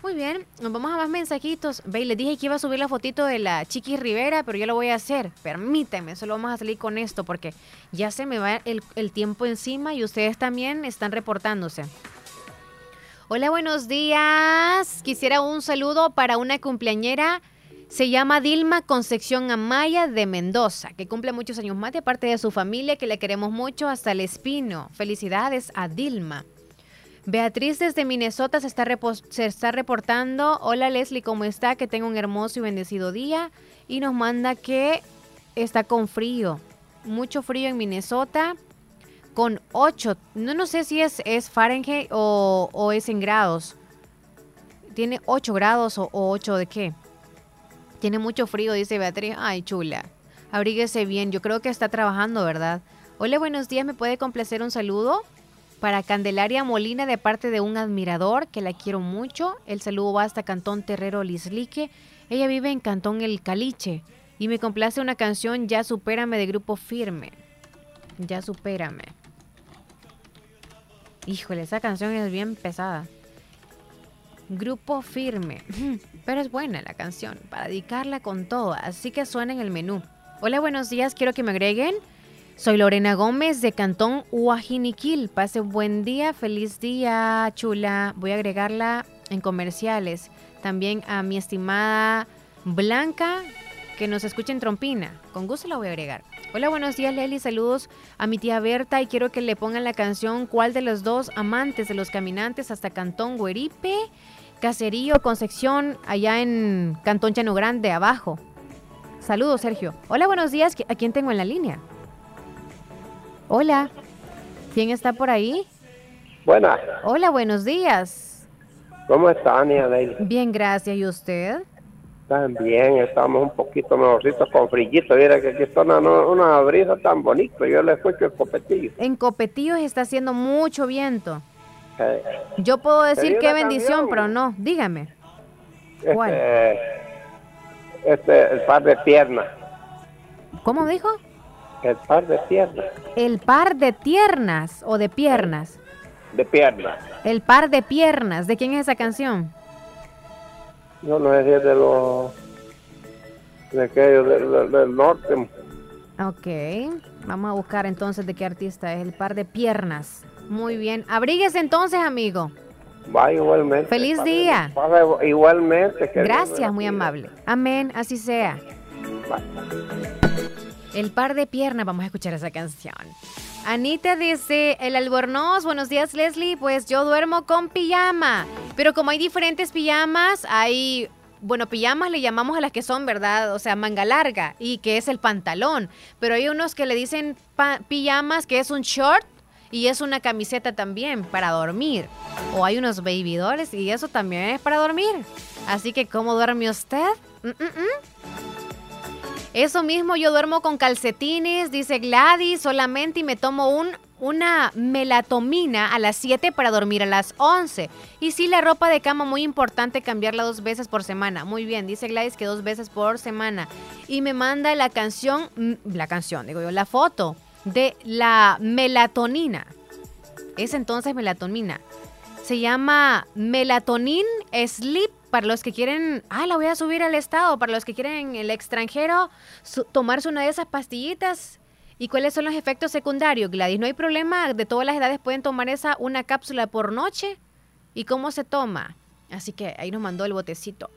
Muy bien, nos vamos a más mensajitos. Ve, les dije que iba a subir la fotito de la Chiqui Rivera, pero yo lo voy a hacer. Permítanme, solo vamos a salir con esto porque ya se me va el, el tiempo encima y ustedes también están reportándose. Hola, buenos días. Quisiera un saludo para una cumpleañera. Se llama Dilma Concepción Amaya de Mendoza, que cumple muchos años más de parte de su familia, que le queremos mucho hasta el espino. Felicidades a Dilma. Beatriz desde Minnesota se está, se está reportando. Hola Leslie, ¿cómo está? Que tenga un hermoso y bendecido día. Y nos manda que está con frío. Mucho frío en Minnesota con 8. No, no sé si es, es Fahrenheit o, es en grados. Tiene 8 grados o, 8 de qué. Tiene mucho frío, dice Beatriz. Ay, chula. Abríguese bien. Yo creo que está trabajando, ¿verdad? Hola, buenos días. ¿Me puede complacer un saludo? Para Candelaria Molina de parte de un admirador que la quiero mucho. El saludo va hasta Cantón Terrero Lislique. Ella vive en Cantón El Caliche y me complace una canción Ya Supérame de Grupo Firme. Ya Supérame. Híjole, esa canción es bien pesada. Grupo Firme. Pero es buena la canción, para dedicarla con todo, así que suena en el menú. Hola, buenos días, quiero que me agreguen. Soy Lorena Gómez de Cantón Huajiniquil. Pase buen día, feliz día, chula. Voy a agregarla en comerciales. También a mi estimada Blanca, que nos escucha en Trompina. Con gusto la voy a agregar. Hola, buenos días, Leli. Saludos a mi tía Berta y quiero que le pongan la canción ¿Cuál de los dos amantes de los caminantes hasta Cantón Gueripe? Caserío, Concepción, allá en Cantón Llano Grande, abajo. Saludos, Sergio. Hola, buenos días. ¿A quién tengo en la línea? Hola. ¿Quién está por ahí? Buenas. Hola, buenos días. ¿Cómo está, Ania Leila? Bien, gracias. ¿Y usted? También estamos un poquito mejorcitos con frillito. Mira que aquí está una, una brisa tan bonita. Yo le escucho el copetillo. En Copetillos está haciendo mucho viento. Yo puedo decir qué bendición, pero no. Dígame. ¿Cuál? Este, este, el par de piernas. ¿Cómo dijo? El par de piernas. ¿El par de tiernas o de piernas? De piernas. El par de piernas. ¿De quién es esa canción? No sé si es de los... de aquellos del, del norte. Ok. Vamos a buscar entonces de qué artista es el par de piernas. Muy bien. Abríguese entonces, amigo. Va igualmente. Feliz día. igualmente. Gracias, muy amable. Amén, así sea. El par de piernas, vamos a escuchar esa canción. Anita dice, el albornoz, buenos días Leslie, pues yo duermo con pijama, pero como hay diferentes pijamas, hay, bueno, pijamas le llamamos a las que son, ¿verdad? O sea, manga larga y que es el pantalón, pero hay unos que le dicen pijamas que es un short y es una camiseta también para dormir. O hay unos baby y eso también es para dormir. Así que, ¿cómo duerme usted? Mm, mm, mm. Eso mismo, yo duermo con calcetines, dice Gladys, solamente y me tomo un, una melatomina a las 7 para dormir a las 11. Y sí, la ropa de cama, muy importante cambiarla dos veces por semana. Muy bien, dice Gladys que dos veces por semana. Y me manda la canción, la canción, digo yo, la foto de la melatonina. Es entonces melatonina. Se llama Melatonin Sleep para los que quieren, ah, la voy a subir al estado, para los que quieren en el extranjero tomarse una de esas pastillitas. ¿Y cuáles son los efectos secundarios, Gladys? No hay problema, de todas las edades pueden tomar esa una cápsula por noche. ¿Y cómo se toma? Así que ahí nos mandó el botecito.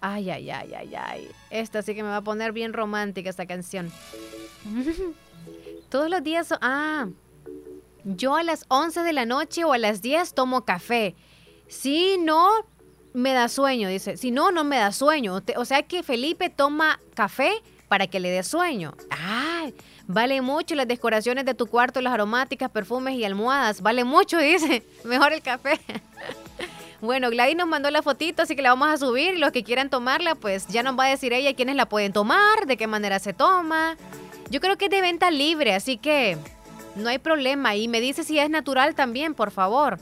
Ay, ay, ay, ay, ay. Esta sí que me va a poner bien romántica esta canción. Todos los días... Ah, yo a las 11 de la noche o a las 10 tomo café. Si no, me da sueño, dice. Si no, no me da sueño. O sea que Felipe toma café para que le dé sueño. Ay, vale mucho las decoraciones de tu cuarto, las aromáticas, perfumes y almohadas. Vale mucho, dice. Mejor el café. Bueno, Gladys nos mandó la fotito, así que la vamos a subir. Los que quieran tomarla, pues ya nos va a decir ella quiénes la pueden tomar, de qué manera se toma. Yo creo que es de venta libre, así que no hay problema. Y me dice si es natural también, por favor.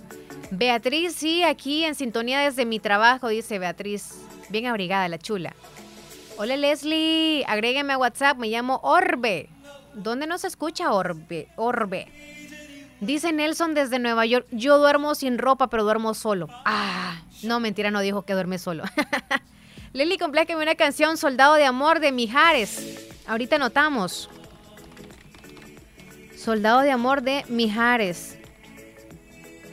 Beatriz, sí, aquí en sintonía desde mi trabajo, dice Beatriz. Bien abrigada, la chula. Hola Leslie, agrégueme a WhatsApp, me llamo Orbe. ¿Dónde nos escucha Orbe? Orbe. Dice Nelson desde Nueva York, yo duermo sin ropa, pero duermo solo. Ah, no, mentira, no dijo que duerme solo. Leli, compléjame una canción, Soldado de Amor de Mijares. Ahorita notamos. Soldado de Amor de Mijares.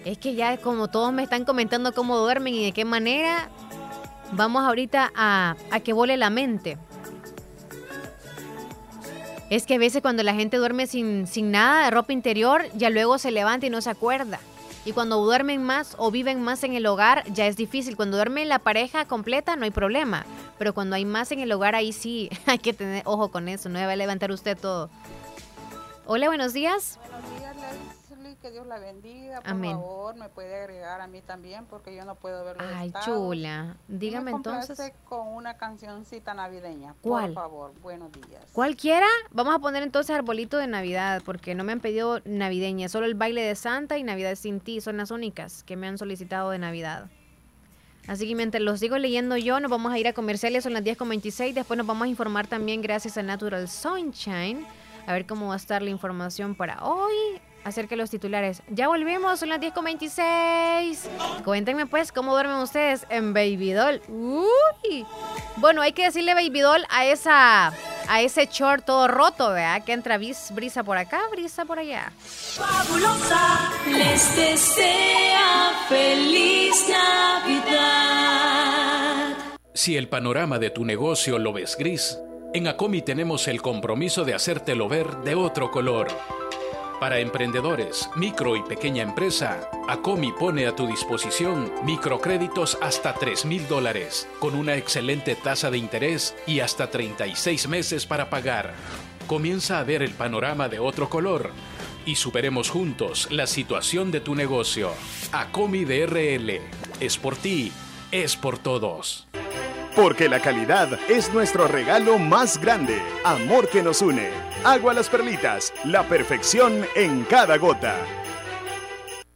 Es que ya como todos me están comentando cómo duermen y de qué manera, vamos ahorita a, a que vole la mente. Es que a veces cuando la gente duerme sin, sin nada de ropa interior, ya luego se levanta y no se acuerda. Y cuando duermen más o viven más en el hogar, ya es difícil. Cuando duerme la pareja completa, no hay problema. Pero cuando hay más en el hogar, ahí sí hay que tener ojo con eso. No debe levantar usted todo. Hola, buenos días. Buenos días. Que Dios la bendiga. Por Amén. favor, me puede agregar a mí también porque yo no puedo ver los Ay, estados. chula. Dígame entonces. con una cancioncita navideña. ¿Cuál? Por favor, buenos días. Cualquiera, vamos a poner entonces arbolito de Navidad, porque no me han pedido navideña, solo el baile de Santa y Navidad sin ti son las únicas que me han solicitado de Navidad. Así que mientras los sigo leyendo yo, nos vamos a ir a comerciales, son las 10.26, después nos vamos a informar también gracias a Natural Sunshine, a ver cómo va a estar la información para hoy acerca de los titulares. Ya volvemos, son las 10.26. Cuéntenme pues cómo duermen ustedes en Baby Doll. Uy. Bueno, hay que decirle Baby Doll a esa a ese short todo roto, ¿verdad? Que entra bis- brisa por acá, brisa por allá. Fabulosa les desea feliz Navidad. Si el panorama de tu negocio lo ves gris, en Acomi tenemos el compromiso de hacértelo ver de otro color. Para emprendedores, micro y pequeña empresa, Acomi pone a tu disposición microcréditos hasta 3 mil dólares, con una excelente tasa de interés y hasta 36 meses para pagar. Comienza a ver el panorama de otro color y superemos juntos la situación de tu negocio. Acomi DRL. Es por ti, es por todos. Porque la calidad es nuestro regalo más grande. Amor que nos une. Agua las perlitas. La perfección en cada gota.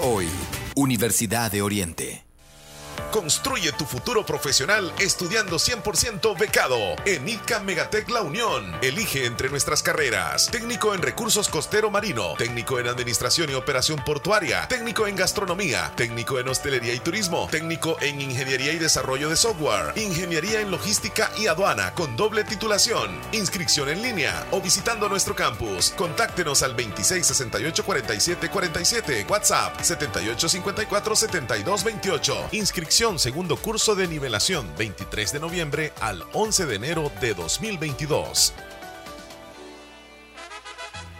hoy. Universidad de Oriente. Construye tu futuro profesional estudiando 100% becado en ICA Megatec La Unión. Elige entre nuestras carreras: técnico en recursos costero marino, técnico en administración y operación portuaria, técnico en gastronomía, técnico en hostelería y turismo, técnico en ingeniería y desarrollo de software, ingeniería en logística y aduana con doble titulación. Inscripción en línea o visitando nuestro campus. Contáctenos al 2668-4747, WhatsApp 7854-7228. Inscripción segundo curso de nivelación 23 de noviembre al 11 de enero de 2022.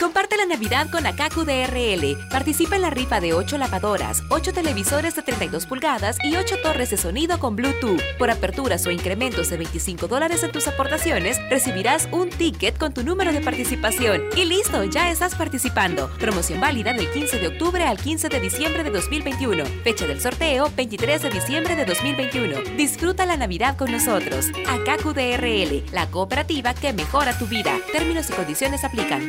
Comparte la Navidad con Akaku DRL. Participa en la rifa de 8 lavadoras, 8 televisores de 32 pulgadas y 8 torres de sonido con Bluetooth. Por aperturas o incrementos de 25 dólares en tus aportaciones, recibirás un ticket con tu número de participación. Y listo, ya estás participando. Promoción válida del 15 de octubre al 15 de diciembre de 2021. Fecha del sorteo, 23 de diciembre de 2021. Disfruta la Navidad con nosotros. Akaku DRL, la cooperativa que mejora tu vida. Términos y condiciones aplican.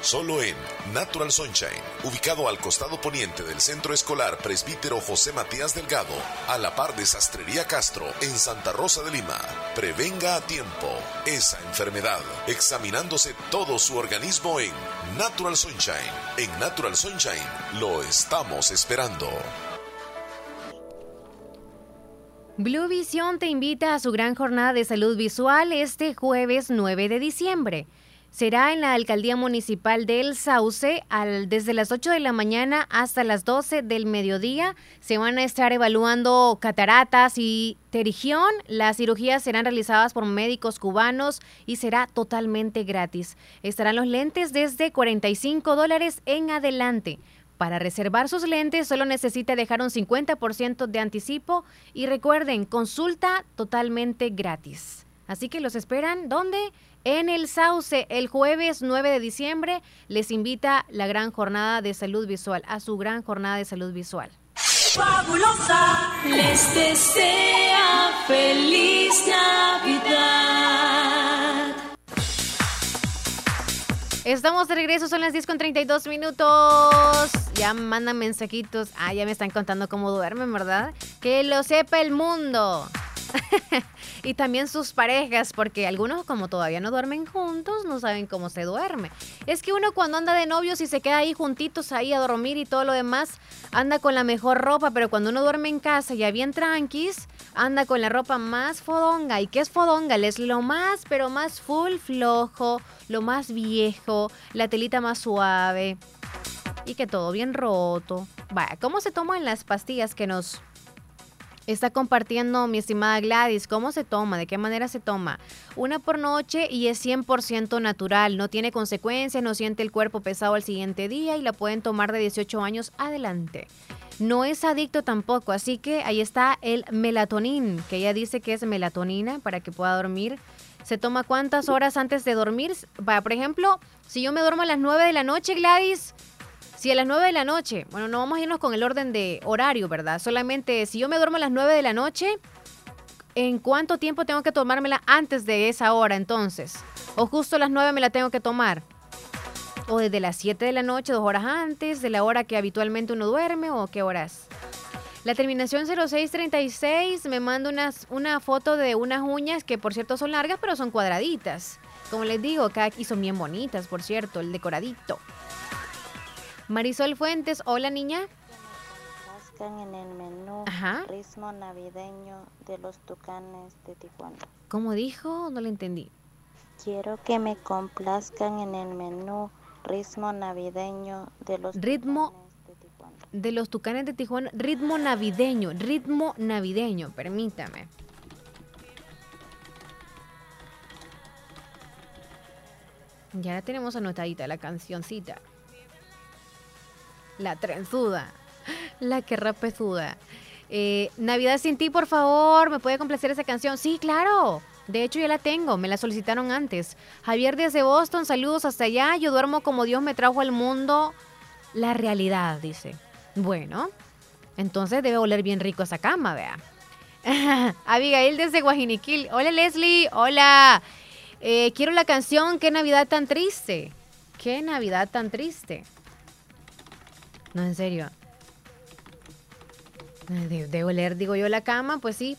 Solo en Natural Sunshine, ubicado al costado poniente del Centro Escolar Presbítero José Matías Delgado, a la par de Sastrería Castro, en Santa Rosa de Lima. Prevenga a tiempo esa enfermedad, examinándose todo su organismo en Natural Sunshine. En Natural Sunshine lo estamos esperando. Blue Vision te invita a su gran jornada de salud visual este jueves 9 de diciembre. Será en la Alcaldía Municipal del Sauce al, desde las 8 de la mañana hasta las 12 del mediodía. Se van a estar evaluando cataratas y terigión. Las cirugías serán realizadas por médicos cubanos y será totalmente gratis. Estarán los lentes desde 45 dólares en adelante. Para reservar sus lentes solo necesita dejar un 50% de anticipo y recuerden, consulta totalmente gratis. Así que los esperan, ¿dónde? En el Sauce, el jueves 9 de diciembre, les invita la gran jornada de salud visual, a su gran jornada de salud visual. Fabulosa les desea feliz Navidad. Estamos de regreso, son las 10 con 32 minutos. Ya mandan mensajitos. Ah, ya me están contando cómo duermen, ¿verdad? Que lo sepa el mundo. y también sus parejas, porque algunos como todavía no duermen juntos, no saben cómo se duerme. Es que uno cuando anda de novios y se queda ahí juntitos ahí a dormir y todo lo demás, anda con la mejor ropa, pero cuando uno duerme en casa ya bien tranquis, anda con la ropa más fodonga. ¿Y qué es fodonga? Es lo más, pero más full flojo, lo más viejo, la telita más suave y que todo bien roto. Vaya, ¿cómo se toman las pastillas que nos está compartiendo mi estimada Gladys. ¿Cómo se toma? ¿De qué manera se toma? Una por noche y es 100% natural. No tiene consecuencias, no siente el cuerpo pesado al siguiente día y la pueden tomar de 18 años adelante. No es adicto tampoco, así que ahí está el melatonin, que ella dice que es melatonina para que pueda dormir. ¿Se toma cuántas horas antes de dormir? Por ejemplo, si yo me duermo a las 9 de la noche, Gladys, si a las 9 de la noche, bueno, no vamos a irnos con el orden de horario, ¿verdad? Solamente si yo me duermo a las 9 de la noche, ¿en cuánto tiempo tengo que tomármela antes de esa hora entonces? ¿O justo a las 9 me la tengo que tomar? ¿O desde las 7 de la noche, dos horas antes de la hora que habitualmente uno duerme? ¿O qué horas? La terminación 0636 me manda unas, una foto de unas uñas que por cierto son largas, pero son cuadraditas. Como les digo, cada y son bien bonitas, por cierto, el decoradito. Marisol Fuentes, hola niña. Buscan en el menú Ajá. ritmo navideño de los tucanes de Tijuana. ¿Cómo dijo? No le entendí. Quiero que me complazcan en el menú ritmo navideño de los Ritmo de los tucanes de Tijuana. Ritmo navideño, ritmo navideño, permítame. Ya la tenemos anotadita la cancioncita. La trenzuda. La que rapezuda. Eh, Navidad sin ti, por favor. ¿Me puede complacer esa canción? Sí, claro. De hecho, ya la tengo. Me la solicitaron antes. Javier desde Boston, saludos hasta allá. Yo duermo como Dios me trajo al mundo. La realidad, dice. Bueno, entonces debe oler bien rico esa cama, vea. Abigail desde Guajiniquil. Hola, Leslie. Hola. Eh, quiero la canción Qué Navidad tan triste. Qué Navidad tan triste. No, en serio. De, de oler, digo yo, la cama, pues sí.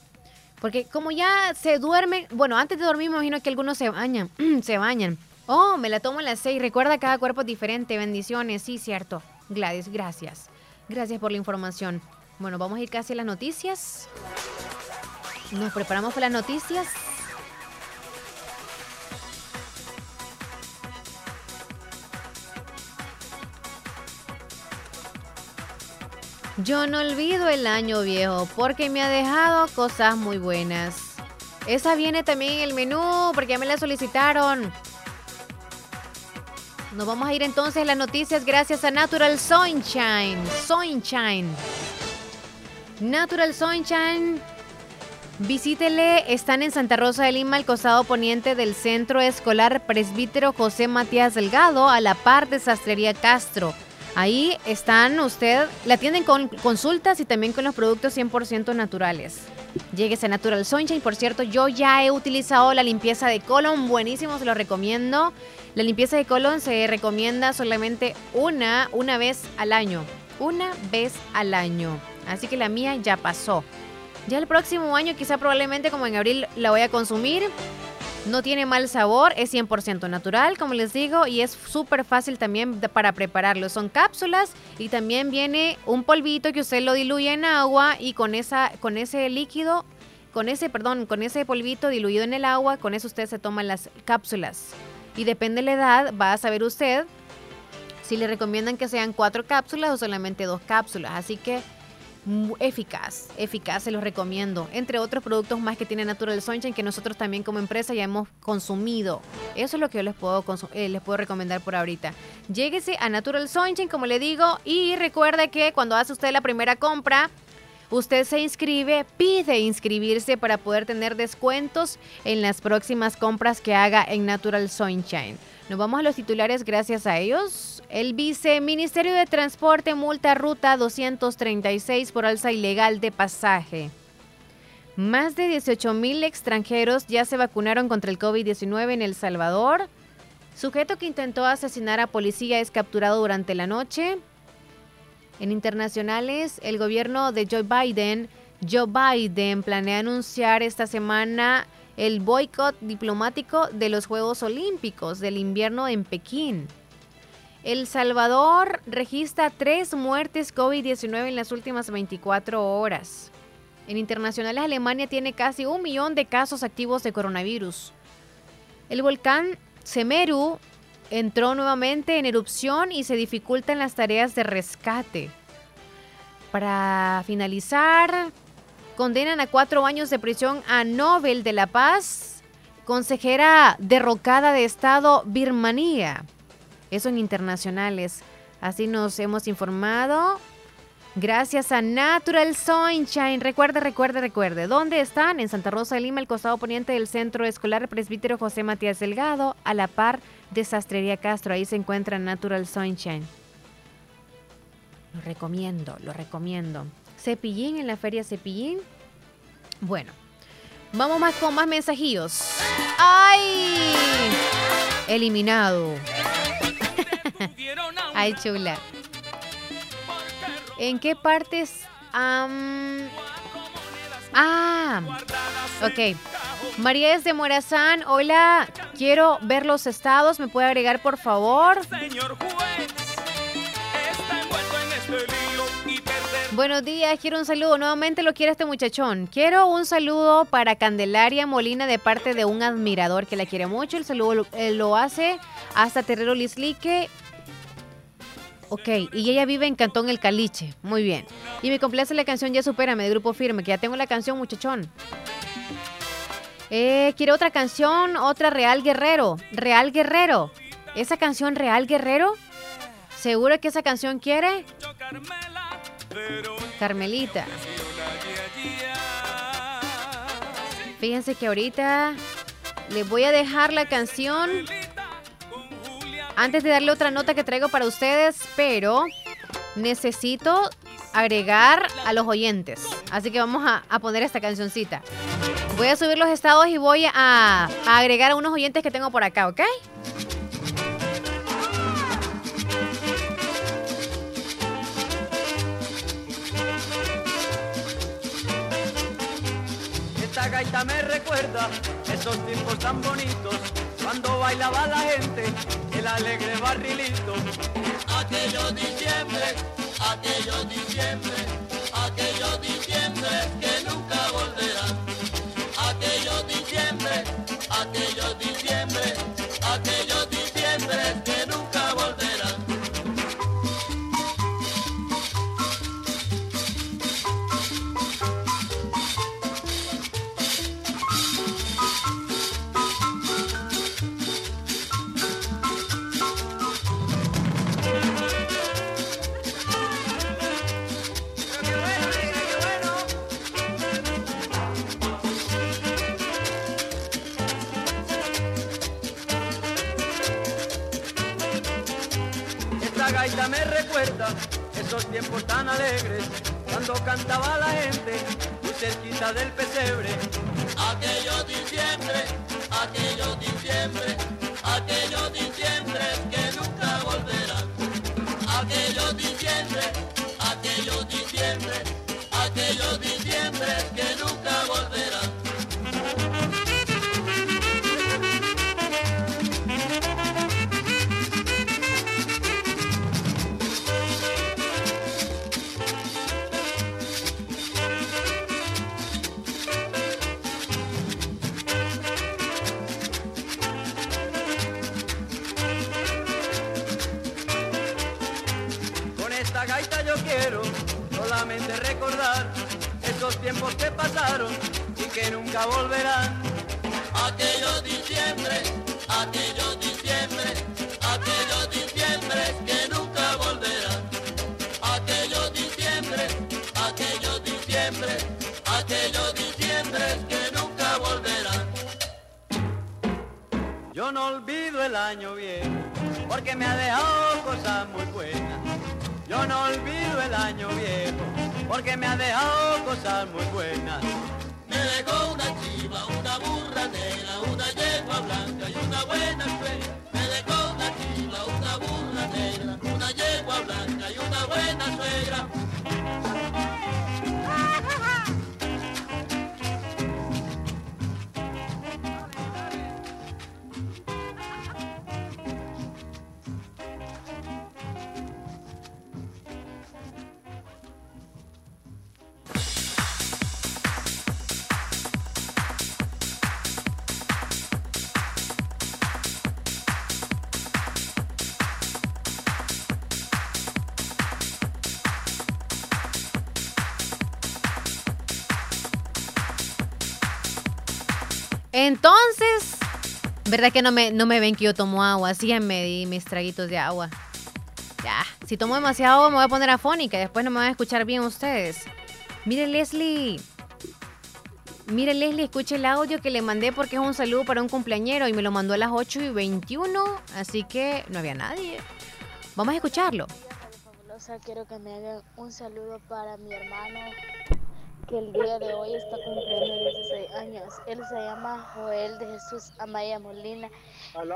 Porque como ya se duermen, bueno, antes de dormir me imagino que algunos se bañan, se bañan. Oh, me la tomo a las seis. Recuerda, cada cuerpo es diferente. Bendiciones, sí, cierto. Gladys, gracias. Gracias por la información. Bueno, vamos a ir casi a las noticias. Nos preparamos para las noticias. Yo no olvido el año viejo porque me ha dejado cosas muy buenas. Esa viene también en el menú porque ya me la solicitaron. Nos vamos a ir entonces a las noticias gracias a Natural Sunshine. Sunshine. Natural Sunshine. Visítele, están en Santa Rosa de Lima, al costado poniente del Centro Escolar Presbítero José Matías Delgado, a la par de Sastrería Castro. Ahí están usted, la atienden con consultas y también con los productos 100% naturales. Lléguese a Natural Sunshine. Por cierto, yo ya he utilizado la limpieza de colon. Buenísimo, se lo recomiendo. La limpieza de colon se recomienda solamente una, una vez al año. Una vez al año. Así que la mía ya pasó. Ya el próximo año, quizá probablemente como en abril, la voy a consumir. No tiene mal sabor, es 100% natural, como les digo, y es súper fácil también para prepararlo. Son cápsulas y también viene un polvito que usted lo diluye en agua y con, esa, con ese líquido, con ese, perdón, con ese polvito diluido en el agua, con eso usted se toma las cápsulas. Y depende de la edad, va a saber usted si le recomiendan que sean cuatro cápsulas o solamente dos cápsulas. Así que eficaz, eficaz, se los recomiendo. Entre otros productos más que tiene Natural Sunshine que nosotros también como empresa ya hemos consumido. Eso es lo que yo les puedo, eh, les puedo recomendar por ahorita. Lléguese a Natural Sunshine, como le digo, y recuerde que cuando hace usted la primera compra, Usted se inscribe, pide inscribirse para poder tener descuentos en las próximas compras que haga en Natural Sunshine. Nos vamos a los titulares gracias a ellos. El viceministerio de Transporte multa ruta 236 por alza ilegal de pasaje. Más de 18 mil extranjeros ya se vacunaron contra el COVID-19 en El Salvador. Sujeto que intentó asesinar a policía es capturado durante la noche. En internacionales, el gobierno de Joe Biden, Joe Biden planea anunciar esta semana el boicot diplomático de los Juegos Olímpicos del invierno en Pekín. El Salvador registra tres muertes COVID-19 en las últimas 24 horas. En internacionales, Alemania tiene casi un millón de casos activos de coronavirus. El volcán Semeru entró nuevamente en erupción y se dificultan las tareas de rescate. Para finalizar, condenan a cuatro años de prisión a Nobel de la Paz, consejera derrocada de Estado Birmanía. Eso en internacionales. Así nos hemos informado. Gracias a Natural Sunshine. Recuerde, recuerde, recuerde. ¿Dónde están? En Santa Rosa de Lima, el costado poniente del Centro Escolar Presbítero José Matías Delgado, a la par de Sastrería Castro. Ahí se encuentra Natural Sunshine. Lo recomiendo, lo recomiendo. Cepillín en la feria Cepillín. Bueno, vamos más con más mensajillos. ¡Ay! Eliminado. Ay, chula. ¿En qué partes? ah, ok. María es de Morazán. Hola, quiero ver los estados. ¿Me puede agregar, por favor? Buenos días, quiero un saludo. Nuevamente lo quiere este muchachón. Quiero un saludo para Candelaria Molina de parte de un admirador que la quiere mucho. El saludo lo, eh, hace hasta Terrero Lislique. Ok, y ella vive en Cantón El Caliche. Muy bien. Y me complace la canción Ya Supérame de Grupo Firme, que ya tengo la canción, muchachón. Eh, quiero otra canción, otra Real Guerrero. Real Guerrero. ¿Esa canción Real Guerrero? ¿Seguro que esa canción quiere? Carmelita. Fíjense que ahorita les voy a dejar la canción antes de darle otra nota que traigo para ustedes, pero necesito agregar a los oyentes. Así que vamos a, poner esta cancioncita. Voy a subir los estados y voy a, a agregar a unos oyentes que tengo por acá, ¿ok? Gaita me recuerda esos tiempos tan bonitos cuando bailaba la gente el alegre barrilito. Aquellos diciembre, aquellos diciembre, tiempos tan alegres cuando cantaba la gente cerquita del pesebre. Aquellos diciembre, aquellos diciembre, aquellos diciembre esos tiempos que pasaron y que nunca volverán. Aquellos diciembre, aquellos diciembre, aquellos diciembre que nunca volverán. Aquellos diciembre, aquellos diciembre, aquellos diciembre que nunca volverán. Yo no olvido el año viejo porque me ha dejado cosas muy buenas. Yo no olvido el año viejo porque me ha dejado cosas muy buenas. Me dejó una chiva, una burra negra, una yegua blanca y una buena suegra. Me dejó una chiva, una burra negra, una yegua blanca y una buena suegra. ¿Verdad que no me, no me ven que yo tomo agua? Así ya me di mis traguitos de agua. Ya, si tomo demasiado agua me voy a poner afónica y después no me van a escuchar bien ustedes. Mire, Leslie. Mire, Leslie, escuche el audio que le mandé porque es un saludo para un cumpleañero y me lo mandó a las 8 y 21, así que no había nadie. Vamos a escucharlo. Quiero que me hagan un saludo para mi hermano que el día de hoy está cumpliendo 16 años. Él se llama Joel de Jesús Amaya Molina.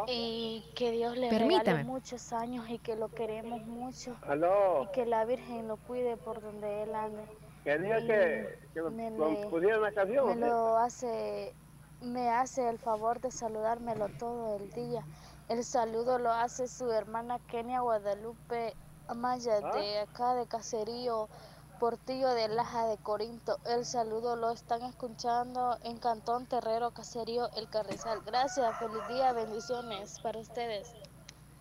Y que Dios le regale muchos años y que lo queremos mucho. Aló. Y que la Virgen lo cuide por donde él ande. Quería Y que, que me me le- pusiera una canción. Me lo hace, me hace el favor de saludármelo todo el día. El saludo lo hace su hermana Kenia Guadalupe Amaya ¿Ah? de acá de Caserío, Portillo de Laja de Corinto. El saludo lo están escuchando en Cantón Terrero, Caserío, El Carrizal. Gracias, feliz día, bendiciones para ustedes.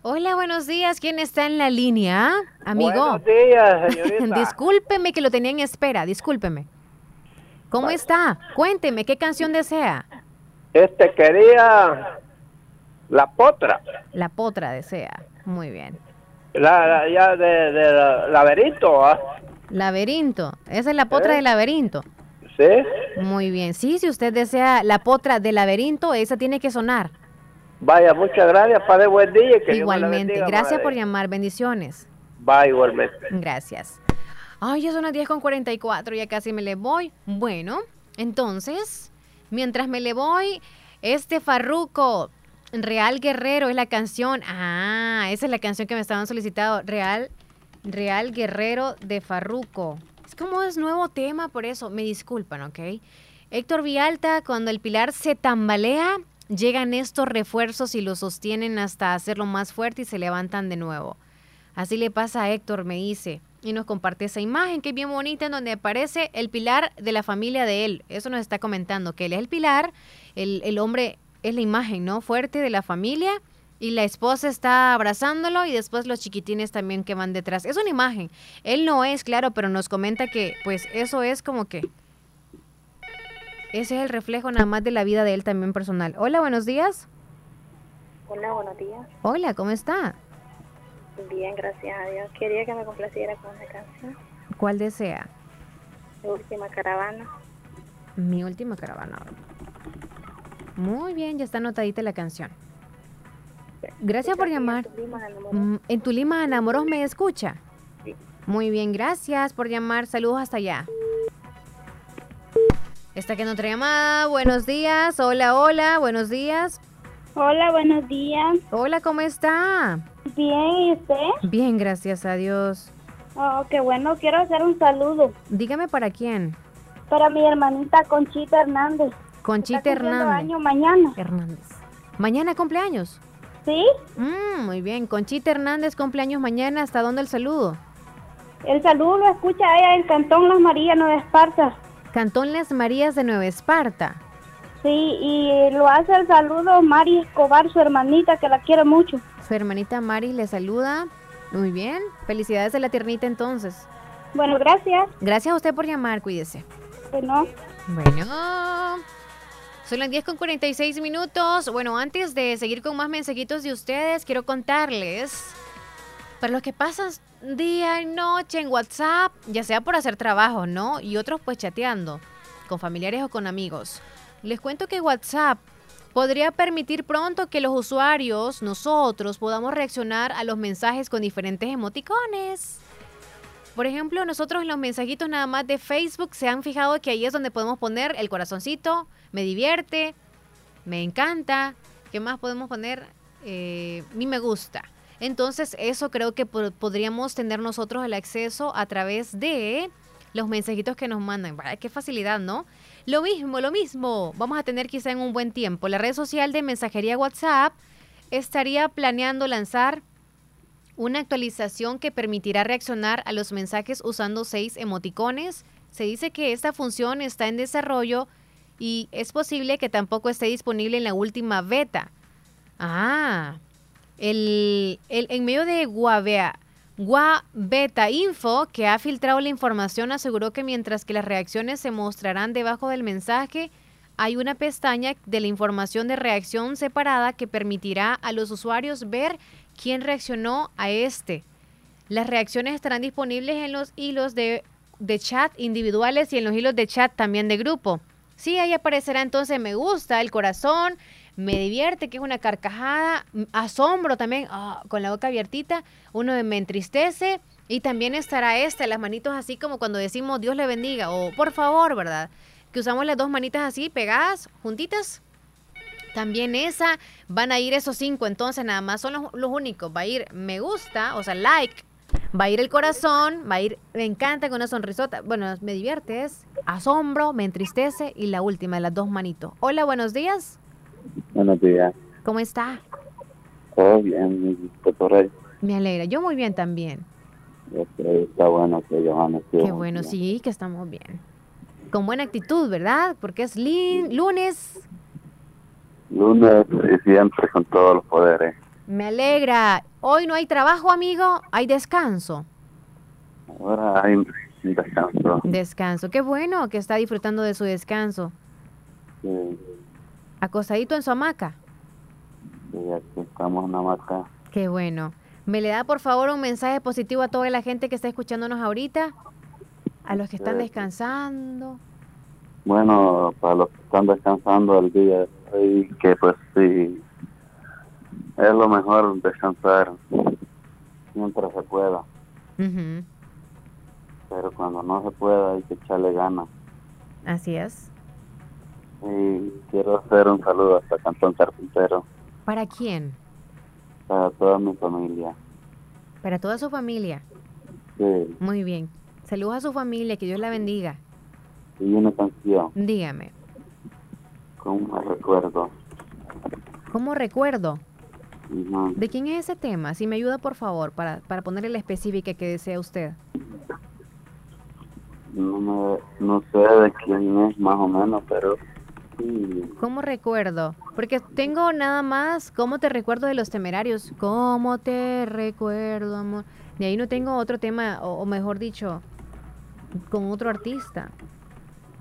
Hola, buenos días. ¿Quién está en la línea, amigo? Buenos días, señorita. discúlpeme que lo tenía en espera, discúlpeme. ¿Cómo está? Cuénteme, ¿qué canción desea? Este quería la potra, La potra desea. Muy bien. la, la- ya de, de la- laberinto, ¿ah? Laberinto. Esa es la potra ¿Eh? de laberinto. ¿sí? Muy bien. Sí, si usted desea la potra de laberinto, esa tiene que sonar. Vaya, muchas gracias, padre, buen día. que Igualmente. bendiga, Gracias madre. por llamar. Bendiciones. Bye, igualmente. Gracias. Ay, ya son las 10 con 44, ya casi me le voy. Bueno, entonces, mientras me le voy, este Farruco, Real Guerrero es la canción. Ah, esa es la canción que me estaban solicitando. Real, Real Guerrero de Farruco. Es como es nuevo tema, por eso me disculpan, ¿ok? Héctor Vialta, cuando el pilar se tambalea, llegan estos refuerzos y lo sostienen hasta hacerlo más fuerte y se levantan de nuevo. Así le pasa a Héctor, me dice. Y nos comparte esa imagen que es bien bonita en donde aparece el pilar de la familia de él. Eso nos está comentando, que él es el pilar, el, el hombre es la imagen, ¿no? Fuerte de la familia y la esposa está abrazándolo y después los chiquitines también que van detrás. Es una imagen. Él no es, claro, pero nos comenta que pues eso es como que... Ese es el reflejo nada más de la vida de él también personal. Hola, buenos días. Hola, buenos días. Hola, ¿cómo está? Bien, gracias a Dios. Quería que me complaciera con una canción. ¿Cuál desea? Mi última caravana. Mi última caravana. Muy bien, ya está anotadita la canción. Gracias por llamar. Mm, En tu Lima Enamoros me escucha. Muy bien, gracias por llamar. Saludos hasta allá. Está que otra llamada. Buenos días. Hola, hola. Buenos días. Hola, buenos días. Hola, ¿cómo está? Bien, ¿y usted? Bien, gracias a Dios. Oh, qué bueno. Quiero hacer un saludo Dígame para quién. para mi hermanita Conchita Hernández. Conchita Hernández. año mañana. Hernández. ¿Mañana cumpleaños? ¿Sí? Mm, muy bien. Conchita Hernández cumpleaños mañana. ¿Hasta dónde el saludo? El saludo lo escucha ella en Cantón Las Marías, Nueva Esparta. Cantón Las Marías de Nueva Esparta. Sí, y lo hace el saludo Mari Escobar, su hermanita, que la quiere mucho. Su hermanita Mari le saluda. Muy bien. Felicidades de la tiernita entonces. Bueno, gracias. Gracias a usted por llamar. Cuídese. Bueno. Bueno. Son las 10 con 46 minutos. Bueno, antes de seguir con más mensajitos de ustedes, quiero contarles, para los que pasan día y noche en WhatsApp, ya sea por hacer trabajo, ¿no? Y otros pues chateando con familiares o con amigos. Les cuento que WhatsApp podría permitir pronto que los usuarios, nosotros, podamos reaccionar a los mensajes con diferentes emoticones. Por ejemplo, nosotros en los mensajitos nada más de Facebook se han fijado que ahí es donde podemos poner el corazoncito, me divierte, me encanta, ¿qué más podemos poner? Eh, mi me gusta. Entonces eso creo que po- podríamos tener nosotros el acceso a través de los mensajitos que nos mandan. Vaya, qué facilidad, ¿no? Lo mismo, lo mismo. Vamos a tener quizá en un buen tiempo. La red social de mensajería WhatsApp estaría planeando lanzar una actualización que permitirá reaccionar a los mensajes usando seis emoticones. Se dice que esta función está en desarrollo y es posible que tampoco esté disponible en la última beta. Ah, el, el- en medio de Guavea, Gua Beta Info, que ha filtrado la información, aseguró que mientras que las reacciones se mostrarán debajo del mensaje, hay una pestaña de la información de reacción separada que permitirá a los usuarios ver quién reaccionó a este. Las reacciones estarán disponibles en los hilos de, de chat individuales y en los hilos de chat también de grupo. Sí, ahí aparecerá entonces me gusta, el corazón, me divierte, que es una carcajada, asombro también, ah, con la boca abiertita, uno me entristece y también estará este, las manitos así como cuando decimos Dios le bendiga o por favor, ¿verdad? Que usamos las dos manitas así pegadas, juntitas. También esa, van a ir esos cinco, entonces nada más son los, los únicos. Va a ir me gusta, o sea, like, va a ir el corazón, va a ir me encanta con una sonrisota. Bueno, me divierte, es asombro, me entristece y la última de las dos manitos. Hola, buenos días. Buenos días. ¿Cómo está? Todo bien, Puerto Rey. Me alegra. Yo muy bien también. Este, está bueno que Johanna esté Qué bueno, sí, que estamos bien. Con buena actitud, ¿verdad? Porque es lunes. Lunes y siempre con todos los poderes. Me alegra. Hoy no hay trabajo, amigo. Hay descanso. Ahora hay descanso. Descanso. Qué bueno que está disfrutando de su descanso. Sí, Acostadito en su hamaca. sí, aquí estamos en la marca. Qué bueno. ¿Me le da por favor un mensaje positivo a toda la gente que está escuchándonos ahorita? A los que están Sí. descansando. Bueno, para los que están descansando el día de hoy, que pues sí, es lo mejor descansar mientras se pueda. Pero cuando no se pueda hay que echarle ganas. Así es. Y quiero hacer un saludo hasta Cantón Carpintero, ¿Para quién? para toda mi familia. Para toda su familia. Sí, Muy bien. Saludos a su familia, que Dios la bendiga. y una canción, Dígame, como recuerdo. ¿cómo recuerdo? ¿De quién es ese tema? Si me ayuda, por favor, para, para ponerle la específica que desea usted. No, me, no sé de quién es más o menos, pero sí, ¿Cómo recuerdo? Porque tengo nada más cómo te recuerdo de los temerarios. ¿Cómo te recuerdo, amor? De ahí no tengo otro tema, o, o mejor dicho, con otro artista.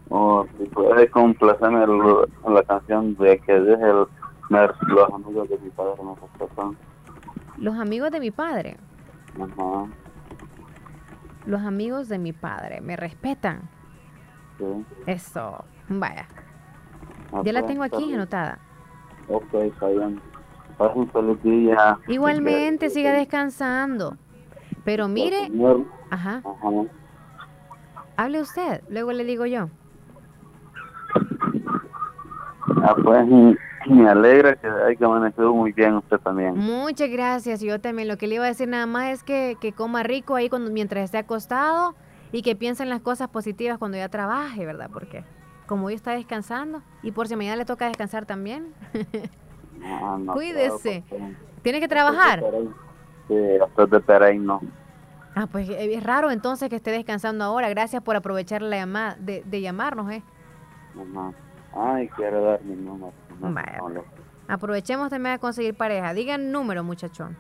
o si puede complacerme la canción de que deje el, me- los amigos de mi padre me respetan. Los amigos de mi padre. Ajá, Los amigos de mi padre me respetan. sí. Eso. Vaya. Ah, Ya la pues, tengo aquí bien. anotada. Ok, está bien. Un feliz día. Igualmente, siga descansando. Pero mire, Señor. ajá, Ajá. hable usted, luego le digo yo. Ah, pues me alegra que haya amanecido muy bien usted también. Muchas gracias. Yo también lo que le iba a decir nada más es que, que coma rico ahí cuando, mientras esté acostado y que piense en las cosas positivas cuando ya trabaje, ¿verdad? Porque como hoy está descansando y por si mañana le toca descansar también. No, no Cuídese. ¿Tiene que trabajar? Sí, de Peraín, no. Ah, pues eh, es raro entonces que esté descansando ahora. Gracias por aprovechar la llamada de, de llamarnos, ¿eh? Ajá. Ay, quiero dar mi número. No, Vaya, no, lo- Aprovechemos también a conseguir pareja. Digan número, muchachón.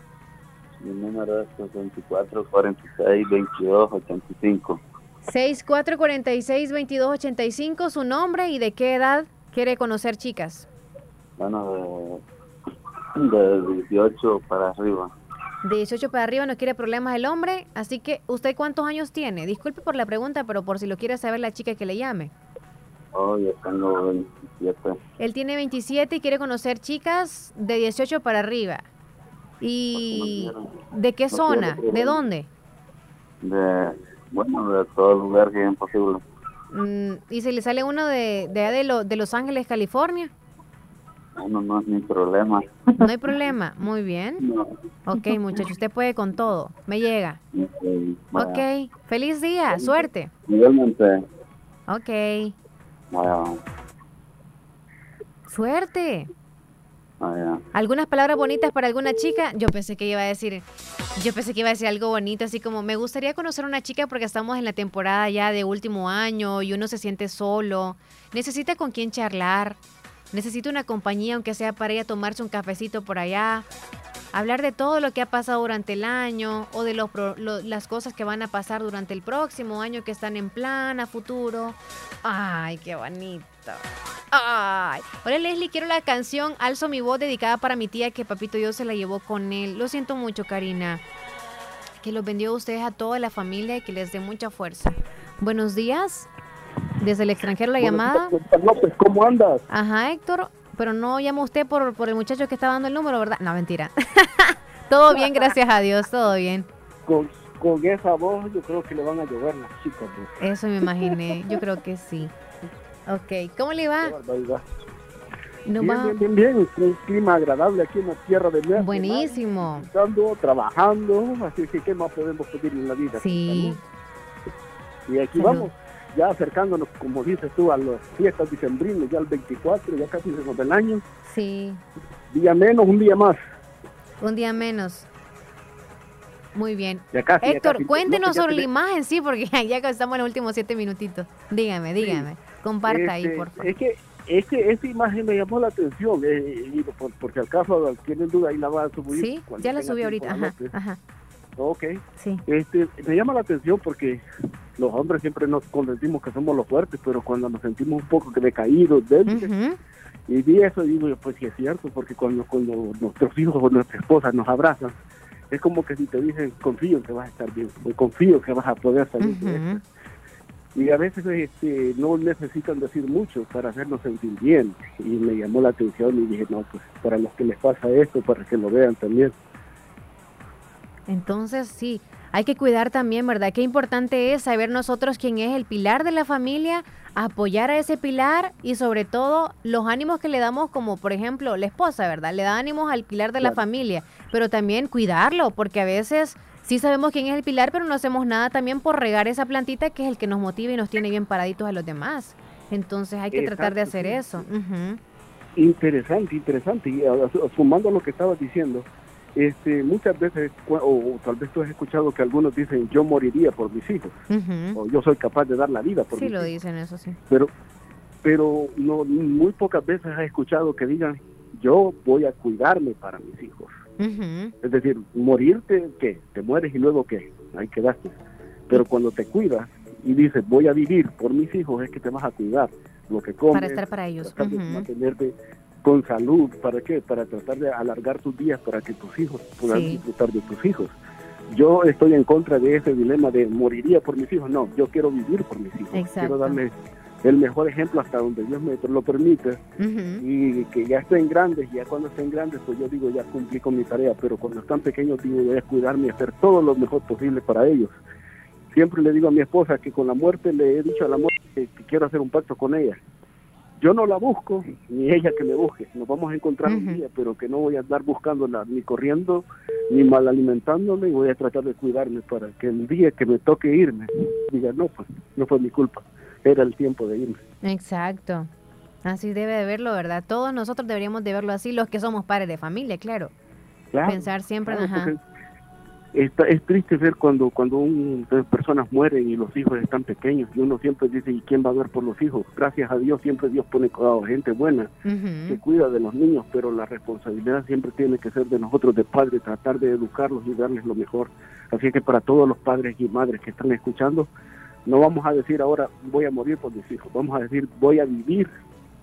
Mi número es 64 46 22 85. 6446-2285, su nombre y de qué edad quiere conocer chicas. Bueno, de, de 18 para arriba. De 18 para arriba no quiere problemas el hombre, así que ¿usted cuántos años tiene? Disculpe por la pregunta, pero por si lo quiere saber la chica que le llame. Oh, yo tengo 27. Él tiene 27 y quiere conocer chicas de 18 para arriba. ¿Y de qué no quiero zona? ¿De dónde? De, bueno, de todo lugar que es posible. Mm, ¿Y si le sale uno de, de, de, Lo- de Los Ángeles, California? Bueno, no es mi problema. No hay problema. Muy bien. Ok, muchacho, usted puede con todo. Me llega. Ok, vaya. Ok, feliz día, suerte. Igualmente. Ok, Vaya, suerte. vaya. ¿Algunas palabras bonitas para alguna chica? Yo pensé que iba a decir, yo pensé que iba a decir algo bonito, así como me gustaría conocer una chica porque estamos en la temporada ya de último año y uno se siente solo, necesita con quién charlar, necesita una compañía aunque sea para ir a tomarse un cafecito por allá, hablar de todo lo que ha pasado durante el año o de las cosas que van a pasar durante el próximo año que están en plan a futuro. Ay, qué bonito. Ay. Hola Leslie, quiero la canción Alzo mi voz dedicada para mi tía que Papito Dios se la llevó con él. Lo siento mucho, Karina. Que los bendiga a ustedes a toda la familia y que les dé mucha fuerza. Buenos días. Desde el extranjero la llamada. López, ¿cómo andas? Ajá, Héctor. Pero no llama usted por, por el muchacho que está dando el número, ¿verdad? No, mentira. todo bien, gracias a Dios, todo bien. Con, con esa voz yo creo que le van a llover las chicas. pues. Eso me imaginé. Yo creo que sí. Ok, ¿cómo le va? Nos bien, va- bien, bien, bien, un clima agradable aquí en la tierra de México. Buenísimo. Estando, trabajando, así que ¿qué más podemos pedir en la vida? Sí. Y aquí Salud. vamos, ya acercándonos, como dices tú, a las fiestas dicembrinas, ya el 24, ya casi se nos del año. Sí, Día menos, un día más. un día menos. Muy bien. Ya casi, ya Héctor, casi. cuéntenos No, sobre la imagen, sí, porque ya estamos en los últimos siete minutitos. Dígame, dígame. Comparta ahí, Este, por favor. Es que, es que esa imagen me llamó la atención, eh, porque al caso tienen duda ahí la va a subir. Sí, ya la subí ahorita. Ajá, noche. ajá. Ok. Sí. Este, me llama la atención porque los hombres siempre nos consentimos que somos los fuertes, pero cuando nos sentimos un poco decaídos, débiles, y vi eso y digo, yo, pues sí es cierto, porque cuando, cuando nuestros hijos o nuestras esposas nos abrazan, es como que si te dicen, confío en que vas a estar bien, o confío en que vas a poder salir de esto. Y a veces este, no necesitan decir mucho para hacernos sentir bien. Y me llamó la atención y dije, no, pues para los que les pasa esto, para que lo vean también. Entonces, sí, hay que cuidar también, ¿verdad? Qué importante es saber nosotros quién es el pilar de la familia, apoyar a ese pilar y sobre todo los ánimos que le damos como, por ejemplo, la esposa, ¿verdad? Le da ánimos al pilar de la familia, pero también cuidarlo, porque a veces sí sabemos quién es el pilar, pero no hacemos nada también por regar esa plantita que es el que nos motiva y nos tiene bien paraditos a los demás. Entonces hay que tratar de hacer sí. eso. Interesante, interesante. Y sumando a lo que estabas diciendo, este, muchas veces, o, o tal vez tú has escuchado que algunos dicen, yo moriría por mis hijos, o yo soy capaz de dar la vida por Sí mis lo hijos. dicen, eso sí. Pero, pero no, muy pocas veces has escuchado que digan, yo voy a cuidarme para mis hijos. Es decir, morirte, ¿qué? Te mueres y luego ¿qué? Ahí quedaste. Pero cuando te cuidas y dices, voy a vivir por mis hijos, es que te vas a cuidar. Lo que comes, Para estar para ellos. de Ujú. mantenerte con salud. ¿Para qué? Para tratar de alargar tus días para que tus hijos puedan Sí. disfrutar de tus hijos. Yo estoy en contra de ese dilema de moriría por mis hijos. No, yo quiero vivir por mis hijos. Exacto. Quiero darles el mejor ejemplo hasta donde Dios me lo permite Ujú. y que ya estén grandes, ya cuando estén grandes, pues yo digo, ya cumplí con mi tarea, pero cuando están pequeños digo, voy a cuidarme y hacer todo lo mejor posible para ellos. Siempre le digo a mi esposa que con la muerte le he dicho a la muerte que quiero hacer un pacto con ella. Yo no la busco, ni ella que me busque. Nos vamos a encontrar un día, pero que no voy a andar buscándola ni corriendo, ni mal alimentándome, y voy a tratar de cuidarme para que el día que me toque irme, diga, no, pues no fue mi culpa, era el tiempo de irme. Exacto. Así debe de verlo, ¿verdad? Todos nosotros deberíamos de verlo así, los que somos padres de familia, claro. Claro, Pensar siempre en, claro, ajá. Está- es triste ver cuando cuando un- personas mueren y los hijos están pequeños y uno siempre dice y quién va a ver por los hijos gracias a Dios siempre Dios pone cuidado gente buena que cuida de los niños pero la responsabilidad siempre tiene que ser de nosotros de padres tratar de educarlos y darles lo mejor así que para todos los padres y madres que están escuchando no vamos a decir ahora voy a morir por mis hijos vamos a decir voy a vivir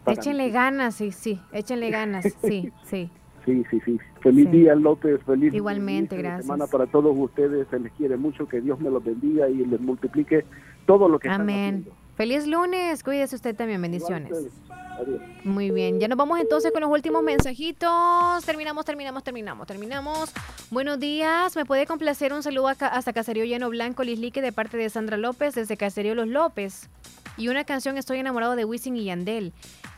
Échenle ganas, sí, sí. Échenle ganas, sí, sí. Sí, sí, sí. Feliz día, López. Feliz Igualmente, de gracias. semana para todos ustedes. Se les quiere mucho. Que Dios me los bendiga y les multiplique todo lo que Amén. Feliz lunes, cuídese usted también, bendiciones. Adiós. Muy bien, ya nos vamos entonces con los últimos mensajitos. Terminamos, terminamos, terminamos, terminamos. Buenos días, me puede complacer un saludo hasta Caserío Llano Blanco, Lislique, de parte de Sandra López, desde Caserío Los López. Y una canción Estoy enamorado de Wisin y Yandel.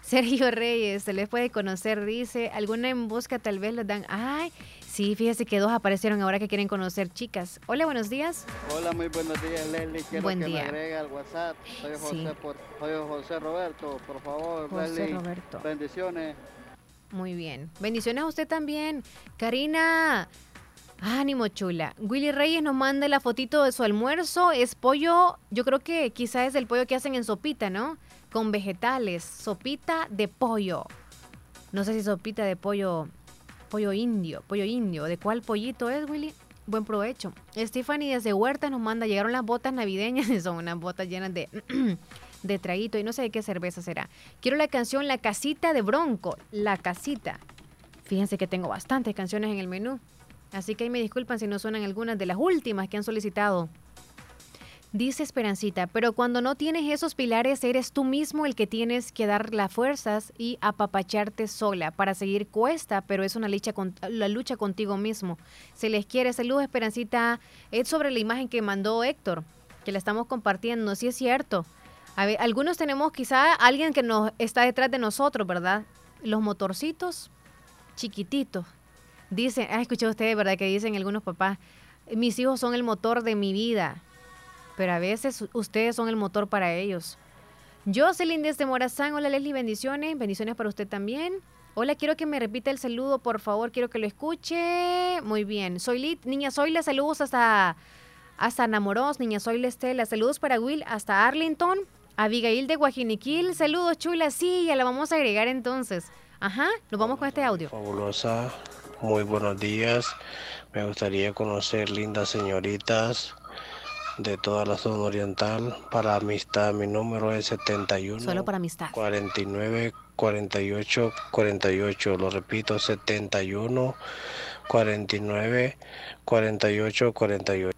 Sergio Reyes, se les puede conocer, dice. Alguna en busca tal vez les dan. Ay, sí, fíjese que dos aparecieron ahora que quieren conocer chicas. Hola, buenos días. Hola, muy buenos días, Leslie. Quiero Buen que día. me agregue al WhatsApp. Soy José, Sí. por, soy José Roberto, por favor, José Leslie. Roberto. Bendiciones. Muy bien. Bendiciones a usted también. Karina, ánimo chula. Willy Reyes nos manda la fotito de su almuerzo. Es pollo, yo creo que quizá es el pollo que hacen en sopita, ¿no? Con vegetales. Sopita de pollo. No sé si sopita de pollo, pollo indio, pollo indio. ¿De cuál pollito es, Willy? Buen provecho. Stephanie desde Huerta nos manda, llegaron las botas navideñas son unas botas llenas de, de traguito y no sé de qué cerveza será. Quiero la canción La Casita de Bronco, La Casita. Fíjense que tengo bastantes canciones en el menú, así que ahí me disculpan si no suenan algunas de las últimas que han solicitado. Dice Esperancita, pero cuando no tienes esos pilares, eres tú mismo el que tienes que dar las fuerzas y apapacharte sola. Para seguir cuesta, pero es una lucha, con, la lucha contigo mismo. Se les quiere. Saludos, Esperancita. Es sobre la imagen que mandó Héctor, que la estamos compartiendo. Sí es cierto. A ver, algunos tenemos quizá alguien que nos está detrás de nosotros, ¿verdad? Los motorcitos chiquititos. Dicen, ah, escuché ustedes, ¿verdad? Que dicen algunos papás, mis hijos son el motor de mi vida pero a veces ustedes son el motor para ellos. Jocelyn desde Morazán, hola Leslie, bendiciones, bendiciones para usted también. Hola, quiero que me repita el saludo, por favor, quiero que lo escuche. Muy bien, soy Lit, niña Zoila, saludos hasta, hasta Namoros, niña Zoila Estela, saludos para Will, hasta Arlington, Abigail de Guajiniquil, saludos chula, sí, ya la vamos a agregar entonces. Ajá, nos vamos con este audio. Fabulosa, muy buenos días. Me gustaría conocer lindas señoritas de toda la zona oriental para amistad. Mi número es 71 Solo para amistad. 49 48 48. Lo repito, 71 49 48 48.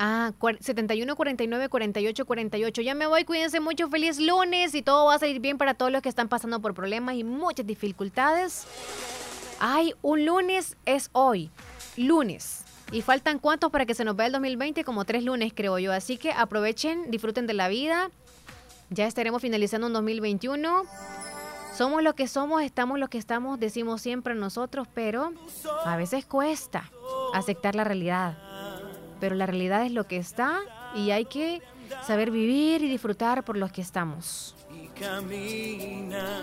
Ah, cuar- 71, 49, 48, 48. Ya me voy, cuídense mucho, feliz lunes y todo va a salir bien para todos los que están pasando por problemas y muchas dificultades. Ay, un lunes es hoy, lunes. ¿Y faltan cuántos para que se nos vea el 2020? Como tres lunes, creo yo. Así que aprovechen, disfruten de la vida. Ya estaremos finalizando un 2021. Somos lo que somos, estamos lo que estamos, decimos siempre nosotros, pero a veces cuesta aceptar la realidad. Pero la realidad es lo que está y hay que saber vivir y disfrutar por los que estamos. camina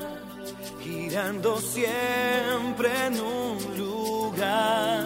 girando siempre en un lugar.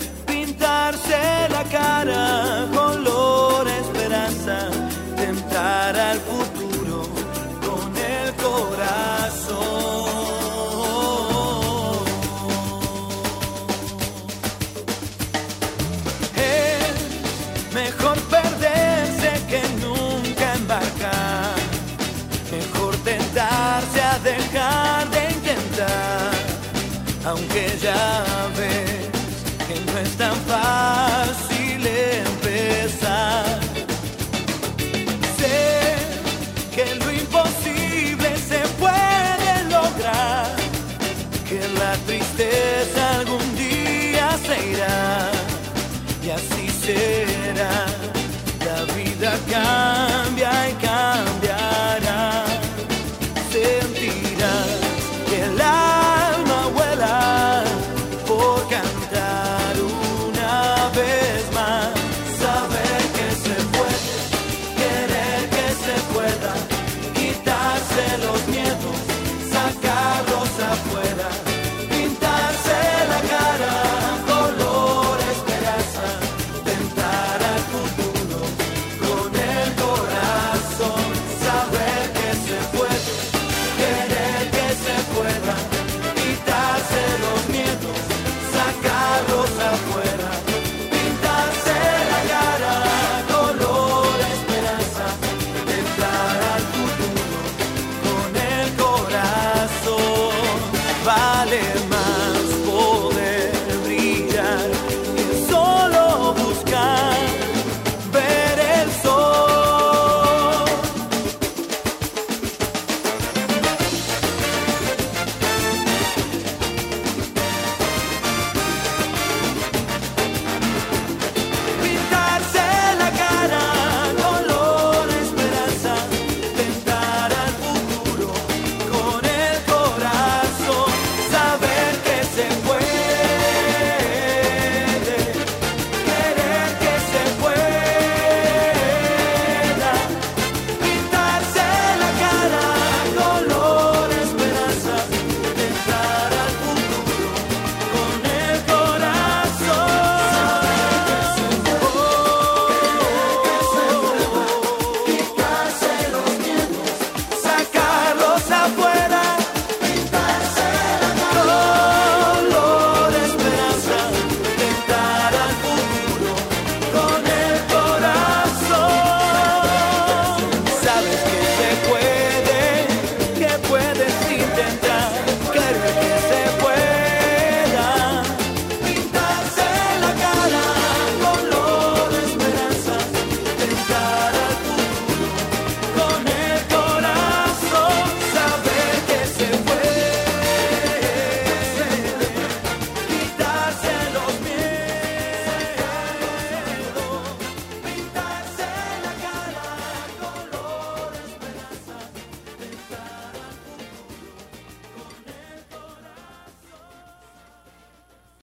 pintarse la cara, color esperanza,